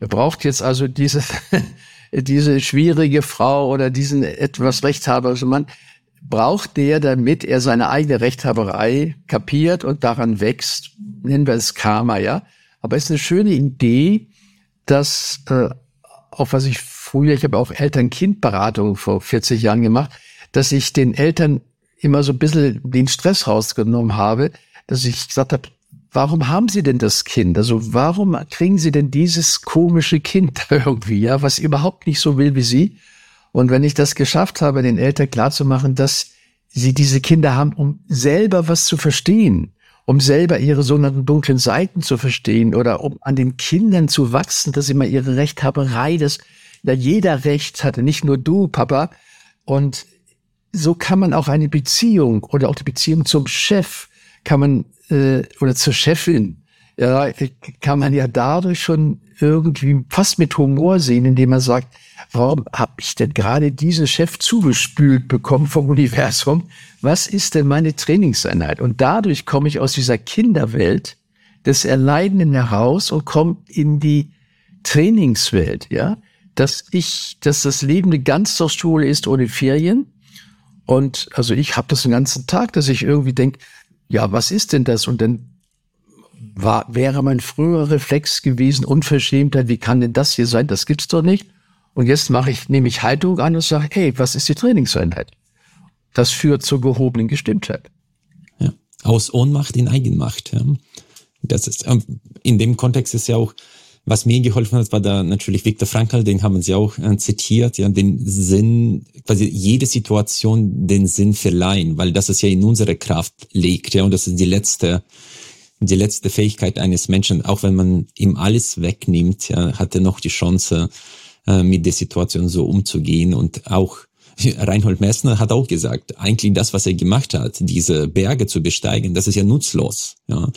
Er braucht jetzt also diese, diese schwierige Frau oder diesen etwas rechthaberischen Mann, braucht der, damit er seine eigene Rechthaberei kapiert und daran wächst. Nennen wir es Karma, ja. Aber es ist eine schöne Idee, dass, äh, auch was ich früher, ich habe auch Eltern-Kind-Beratung vor 40 Jahren gemacht, dass ich den Eltern immer so ein bisschen den Stress rausgenommen habe, dass ich gesagt habe, warum haben Sie denn das Kind? Also warum kriegen Sie denn dieses komische Kind irgendwie, ja, was überhaupt nicht so will wie Sie? Und wenn ich das geschafft habe, den Eltern klarzumachen, dass sie diese Kinder haben, um selber was zu verstehen, um selber ihre sogenannten dunklen Seiten zu verstehen oder um an den Kindern zu wachsen, dass sie mal ihre Rechthaberei, dass ja jeder Recht hatte, nicht nur du, Papa. Und so kann man auch eine Beziehung oder auch die Beziehung zum Chef kann man äh, oder zur Chefin ja, kann man ja dadurch schon irgendwie fast mit Humor sehen, indem man sagt, warum habe ich denn gerade diese Chef zugespült bekommen vom Universum? Was ist denn meine Trainingseinheit? Und dadurch komme ich aus dieser Kinderwelt des Erleidenden heraus und komme in die Trainingswelt, ja, dass ich, dass das Leben eine Ganztagsschule ist ohne Ferien. Und also ich habe das den ganzen Tag, dass ich irgendwie denke, ja, was ist denn das? Und dann war, wäre mein früherer Reflex gewesen, Unverschämtheit, wie kann denn das hier sein? Das gibt's doch nicht. Und jetzt mache ich, nehme ich Haltung an und sage, hey, was ist die Trainingseinheit? Das führt zur gehobenen Gestimmtheit. Ja. Aus Ohnmacht in Eigenmacht. Ja. Das ist, ähm, in dem Kontext ist ja auch, was mir geholfen hat, war da natürlich Viktor Frankl, den haben Sie auch äh, zitiert, ja, den Sinn, quasi jede Situation den Sinn verleihen, weil das ist ja in unserer Kraft liegt, ja, und das ist die letzte, die letzte Fähigkeit eines Menschen, auch wenn man ihm alles wegnimmt, ja, hat er noch die Chance, äh, mit der Situation so umzugehen und auch Reinhold Messner hat auch gesagt, eigentlich das, was er gemacht hat, diese Berge zu besteigen, das ist ja nutzlos. Ja.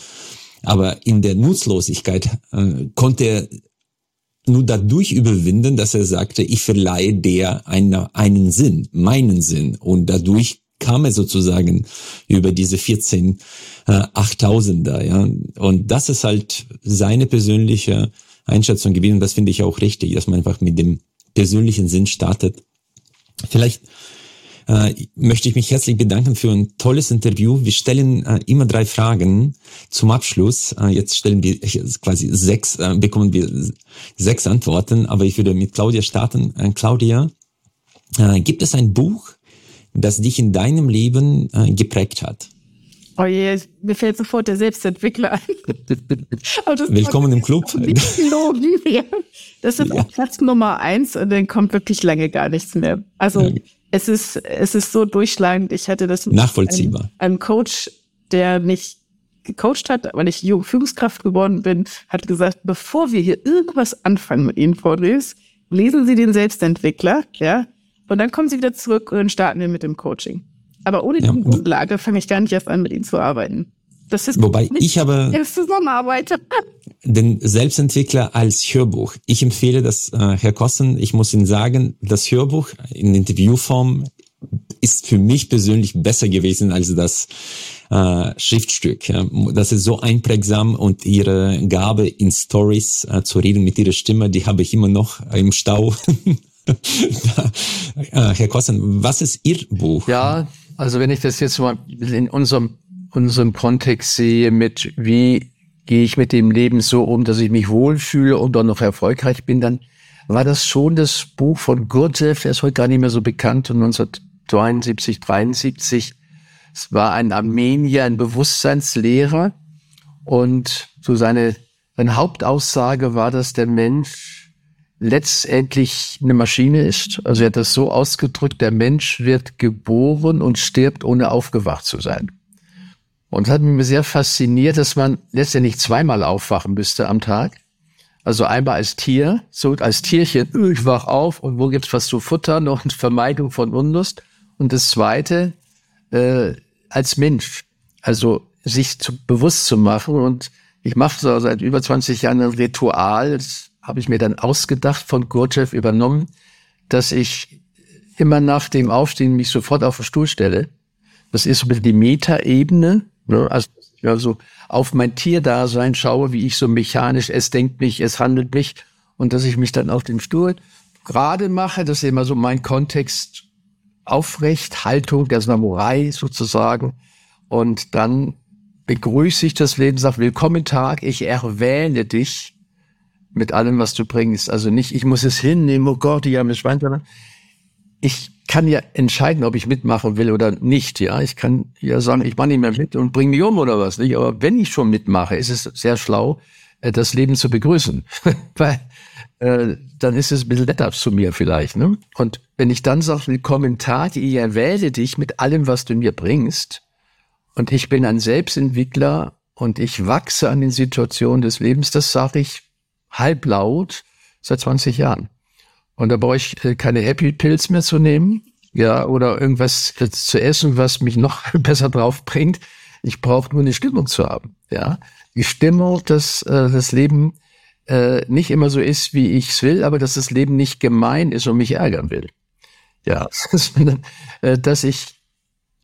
Aber in der Nutzlosigkeit äh, konnte er nur dadurch überwinden, dass er sagte, ich verleihe der eine, einen Sinn, meinen Sinn. Und dadurch kam er sozusagen über diese 14 äh, 8000er, ja. Und das ist halt seine persönliche Einschätzung gewesen. Und das finde ich auch richtig, dass man einfach mit dem persönlichen Sinn startet. Vielleicht äh, möchte ich mich herzlich bedanken für ein tolles Interview. Wir stellen äh, immer drei Fragen zum Abschluss. Äh, jetzt stellen wir quasi sechs, äh, bekommen wir sechs Antworten, aber ich würde mit Claudia starten. Äh, Claudia, gibt es ein Buch, das dich in deinem Leben geprägt hat? Oh je, mir fällt sofort der Selbstentwickler ein. Willkommen im Club. Das ist ja. Platz Nummer eins und dann kommt wirklich lange gar nichts mehr. Also. Es ist, es ist so durchschlagend. Ich hatte das nachvollziehbar. Ein, ein Coach, der mich gecoacht hat, weil ich Führungskraft geworden bin, hat gesagt, bevor wir hier irgendwas anfangen mit Ihnen, Frau Dres, lesen Sie den Selbstentwickler, ja, und dann kommen Sie wieder zurück und dann starten wir mit dem Coaching. Aber ohne ja. die Grundlage fange ich gar nicht erst an, mit Ihnen zu arbeiten. Das ist Wobei ich habe Zusammenarbeit. den Selbstentwickler als Hörbuch. Ich empfehle das, äh, Herr Kossen, ich muss Ihnen sagen, das Hörbuch in Interviewform ist für mich persönlich besser gewesen als das äh, Schriftstück. Das ist so einprägsam und ihre Gabe in Stories äh, zu reden mit ihrer Stimme, die habe ich immer noch im Stau. Äh, Herr Kossen, was ist Ihr Buch? Ja, also wenn ich das jetzt mal in unserem, unserem Kontext sehe, mit wie gehe ich mit dem Leben so um, dass ich mich wohlfühle und dann noch erfolgreich bin, dann war das schon das Buch von Gurdjieff, der ist heute gar nicht mehr so bekannt, und 1972, 73. Es war ein Armenier, ein Bewusstseinslehrer und so seine, seine Hauptaussage war, dass der Mensch letztendlich eine Maschine ist. Also er hat das so ausgedrückt, der Mensch wird geboren und stirbt, ohne aufgewacht zu sein. Und hat mich sehr fasziniert, dass man letztendlich zweimal aufwachen müsste am Tag. Also einmal als Tier, so als Tierchen, äh, ich wach auf und wo gibt's was zu futtern und Vermeidung von Unlust. Und das zweite, äh, als Mensch, also sich zu, bewusst zu machen. Und ich mache so seit über 20 Jahren ein Ritual, das habe ich mir dann ausgedacht, von Gurdjieff übernommen, dass ich immer nach dem Aufstehen mich sofort auf den Stuhl stelle. Das ist so ein bisschen die Metaebene, ne? also ja, so auf mein Tierdasein schaue, wie ich so mechanisch, es denkt mich, es handelt mich und dass ich mich dann auf dem Stuhl gerade mache, das ist immer so mein Kontext aufrecht, Haltung der Samurai sozusagen und dann begrüße ich das Leben, sage willkommen Tag, ich erwähne dich mit allem, was du bringst. Also nicht, ich muss es hinnehmen, oh Gott, die haben es Schwein, sondern ich kann ja entscheiden, ob ich mitmachen will oder nicht. Ja, ich kann ja sagen, ich mache nicht mehr mit und bringe mich um oder was nicht. Aber wenn ich schon mitmache, ist es sehr schlau, äh, das Leben zu begrüßen, weil äh, dann ist es ein bisschen netter zu mir vielleicht. Ne? Und wenn ich dann sage, willkommen Tat, ich erwähle dich mit allem, was du mir bringst, und ich bin ein Selbstentwickler und ich wachse an den Situationen des Lebens, das sage ich halblaut seit 20 Jahren. Und da brauche ich äh, keine Happy Pills mehr zu nehmen, ja, oder irgendwas zu essen, was mich noch besser drauf bringt. Ich brauche nur eine Stimmung zu haben, ja. Die Stimmung, dass äh, das Leben äh, nicht immer so ist, wie ich es will, aber dass das Leben nicht gemein ist und mich ärgern will. Ja, äh, dass ich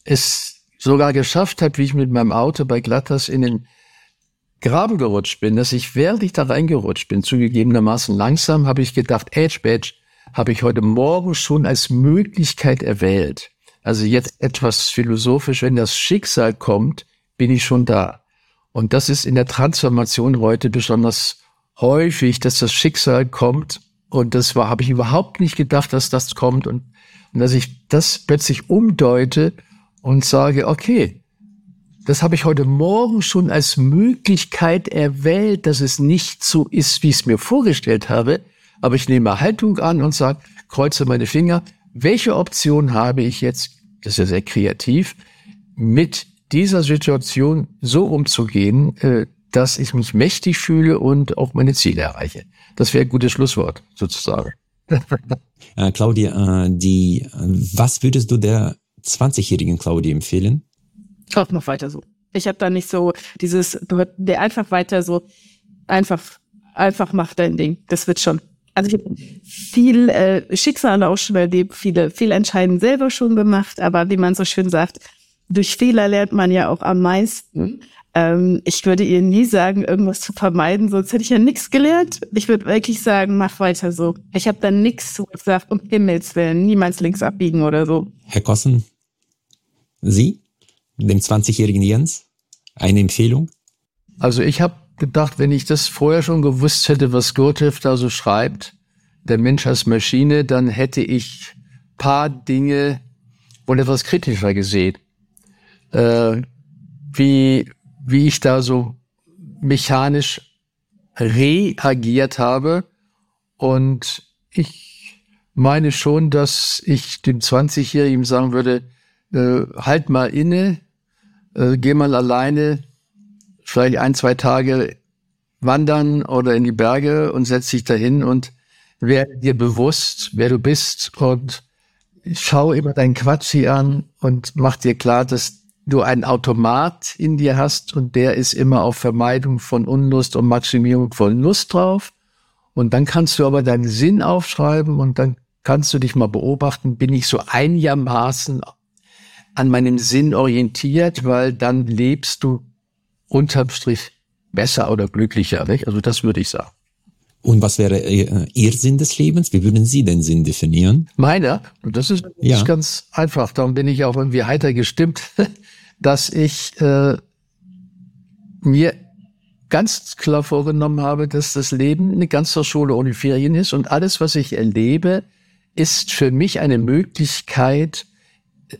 es sogar geschafft habe, wie ich mit meinem Auto bei Glatters in den Graben gerutscht bin, dass ich während ich da reingerutscht bin, zugegebenermaßen langsam, habe ich gedacht, Edge Badge, habe ich heute Morgen schon als Möglichkeit erwählt. Also jetzt etwas philosophisch, wenn das Schicksal kommt, bin ich schon da. Und das ist in der Transformation heute besonders häufig, dass das Schicksal kommt. Und das war, habe ich überhaupt nicht gedacht, dass das kommt. Und, und dass ich das plötzlich umdeute und sage, okay, das habe ich heute Morgen schon als Möglichkeit erwählt, dass es nicht so ist, wie ich es mir vorgestellt habe, aber ich nehme Haltung an und sage, kreuze meine Finger, welche Option habe ich jetzt, das ist ja sehr kreativ, mit dieser Situation so umzugehen, äh, dass ich mich mächtig fühle und auch meine Ziele erreiche. Das wäre ein gutes Schlusswort, sozusagen. äh, Claudia, äh, die, äh, was würdest du der 20-jährigen Claudia empfehlen? Auch noch weiter so. Ich habe da nicht so dieses, der einfach weiter so, einfach, einfach mach dein Ding. Das wird schon. Also ich habe viel äh, Schicksale auch schon erlebt, viele Fehlentscheidungen selber schon gemacht, aber wie man so schön sagt, durch Fehler lernt man ja auch am meisten. Ähm, ich würde ihr nie sagen, irgendwas zu vermeiden, sonst hätte ich ja nichts gelernt. Ich würde wirklich sagen, mach weiter so. Ich habe da nichts gesagt, um Himmels Willen, niemals links abbiegen oder so. Herr Kossen, Sie, dem 20-jährigen Jens, eine Empfehlung? Also ich habe gedacht, wenn ich das vorher schon gewusst hätte, was Gurdjieff da so schreibt, der Mensch als Maschine, dann hätte ich paar Dinge wohl etwas kritischer gesehen. Äh, wie, wie ich da so mechanisch reagiert habe. Und ich meine schon, dass ich dem 20-Jährigen sagen würde, äh, halt mal inne, äh, geh mal alleine vielleicht ein, zwei Tage wandern oder in die Berge und setz dich dahin und werde dir bewusst, wer du bist und schau immer deinen Quatsch hier an und mach dir klar, dass du einen Automat in dir hast und der ist immer auf Vermeidung von Unlust und Maximierung von Lust drauf. Und dann kannst du aber deinen Sinn aufschreiben und dann kannst du dich mal beobachten, bin ich so einigermaßen an meinem Sinn orientiert, weil dann lebst du unterm Strich besser oder glücklicher. Nicht? Also das würde ich sagen. Und was wäre äh, Ihr Sinn des Lebens? Wie würden Sie den Sinn definieren? Meiner? Das ist, ja. ist ganz einfach. Darum bin ich auch irgendwie heiter gestimmt, dass ich äh, mir ganz klar vorgenommen habe, dass das Leben eine ganze Schule ohne Ferien ist und alles, was ich erlebe, ist für mich eine Möglichkeit,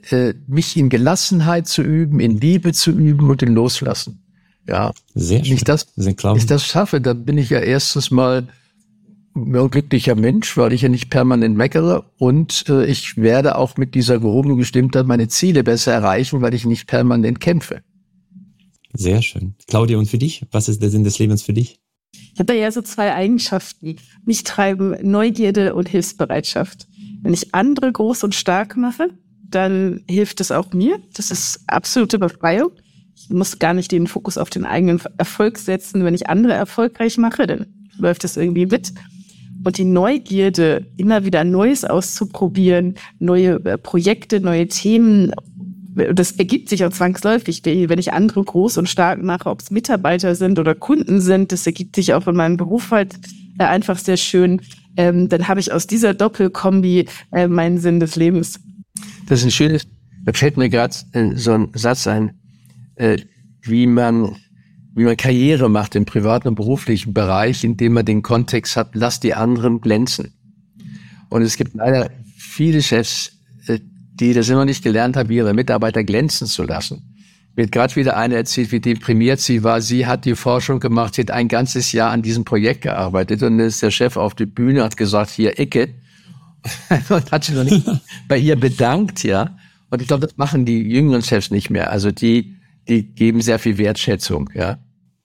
äh, mich in Gelassenheit zu üben, in Liebe zu üben und in Loslassen. Ja, sehr schön. Wenn ich das, wenn ich das schaffe, dann bin ich ja erstens mal ein glücklicher Mensch, weil ich ja nicht permanent meckere und äh, ich werde auch mit dieser gehobenen Gestimmtheit meine Ziele besser erreichen, weil ich nicht permanent kämpfe. Sehr schön. Claudia, und für dich? Was ist der Sinn des Lebens für dich? Ich habe da ja so zwei Eigenschaften. Mich treiben Neugierde und Hilfsbereitschaft. Wenn ich andere groß und stark mache, dann hilft es auch mir. Das ist absolute Befreiung. Ich muss gar nicht den Fokus auf den eigenen Erfolg setzen. Wenn ich andere erfolgreich mache, dann läuft es irgendwie mit. Und die Neugierde, immer wieder Neues auszuprobieren, neue äh, Projekte, neue Themen, das ergibt sich auch zwangsläufig. Wenn ich andere groß und stark mache, ob es Mitarbeiter sind oder Kunden sind, das ergibt sich auch in meinem Beruf halt äh, einfach sehr schön. Ähm, dann habe ich aus dieser Doppelkombi äh, meinen Sinn des Lebens. Das ist ein schönes, da fällt mir gerade äh, so ein Satz ein, äh, wie man wie man Karriere macht im privaten und beruflichen Bereich, indem man den Kontext hat, lass die anderen glänzen. Und es gibt leider viele Chefs, äh, die das immer nicht gelernt haben, ihre Mitarbeiter glänzen zu lassen. Mir hat gerade wieder eine erzählt, wie deprimiert sie war. Sie hat die Forschung gemacht, sie hat ein ganzes Jahr an diesem Projekt gearbeitet und dann ist der Chef auf die Bühne hat gesagt, hier, Icke, und hat sich noch nicht bei ihr bedankt, ja. Und ich glaube, das machen die jüngeren Chefs nicht mehr. Also die, die geben sehr viel Wertschätzung, ja.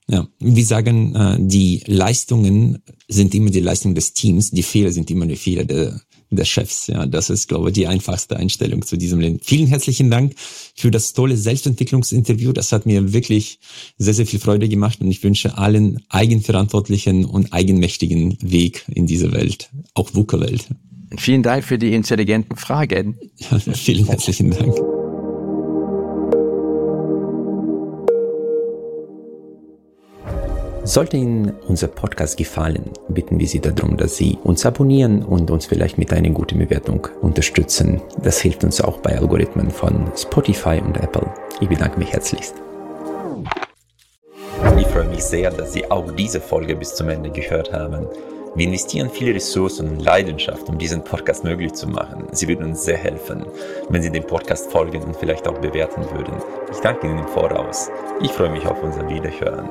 Ja, wir sagen, äh, die Leistungen sind immer die Leistung des Teams, die Fehler sind immer die Fehler der, des Chefs. Ja, das ist, glaube ich, die einfachste Einstellung zu diesem Leben. Vielen herzlichen Dank für das tolle Selbstentwicklungsinterview. Das hat mir wirklich sehr, sehr viel Freude gemacht und ich wünsche allen eigenverantwortlichen und eigenmächtigen Weg in diese Welt, auch VUCA-Welt. Vielen Dank für die intelligenten Fragen. Vielen herzlichen Dank. Sollte Ihnen unser Podcast gefallen, bitten wir Sie darum, dass Sie uns abonnieren und uns vielleicht mit einer guten Bewertung unterstützen. Das hilft uns auch bei Algorithmen von Spotify und Apple. Ich bedanke mich herzlichst. Ich freue mich sehr, dass Sie auch diese Folge bis zum Ende gehört haben. Wir investieren viele Ressourcen und Leidenschaft, um diesen Podcast möglich zu machen. Sie würden uns sehr helfen, wenn Sie dem Podcast folgen und vielleicht auch bewerten würden. Ich danke Ihnen im Voraus. Ich freue mich auf unser Wiederhören.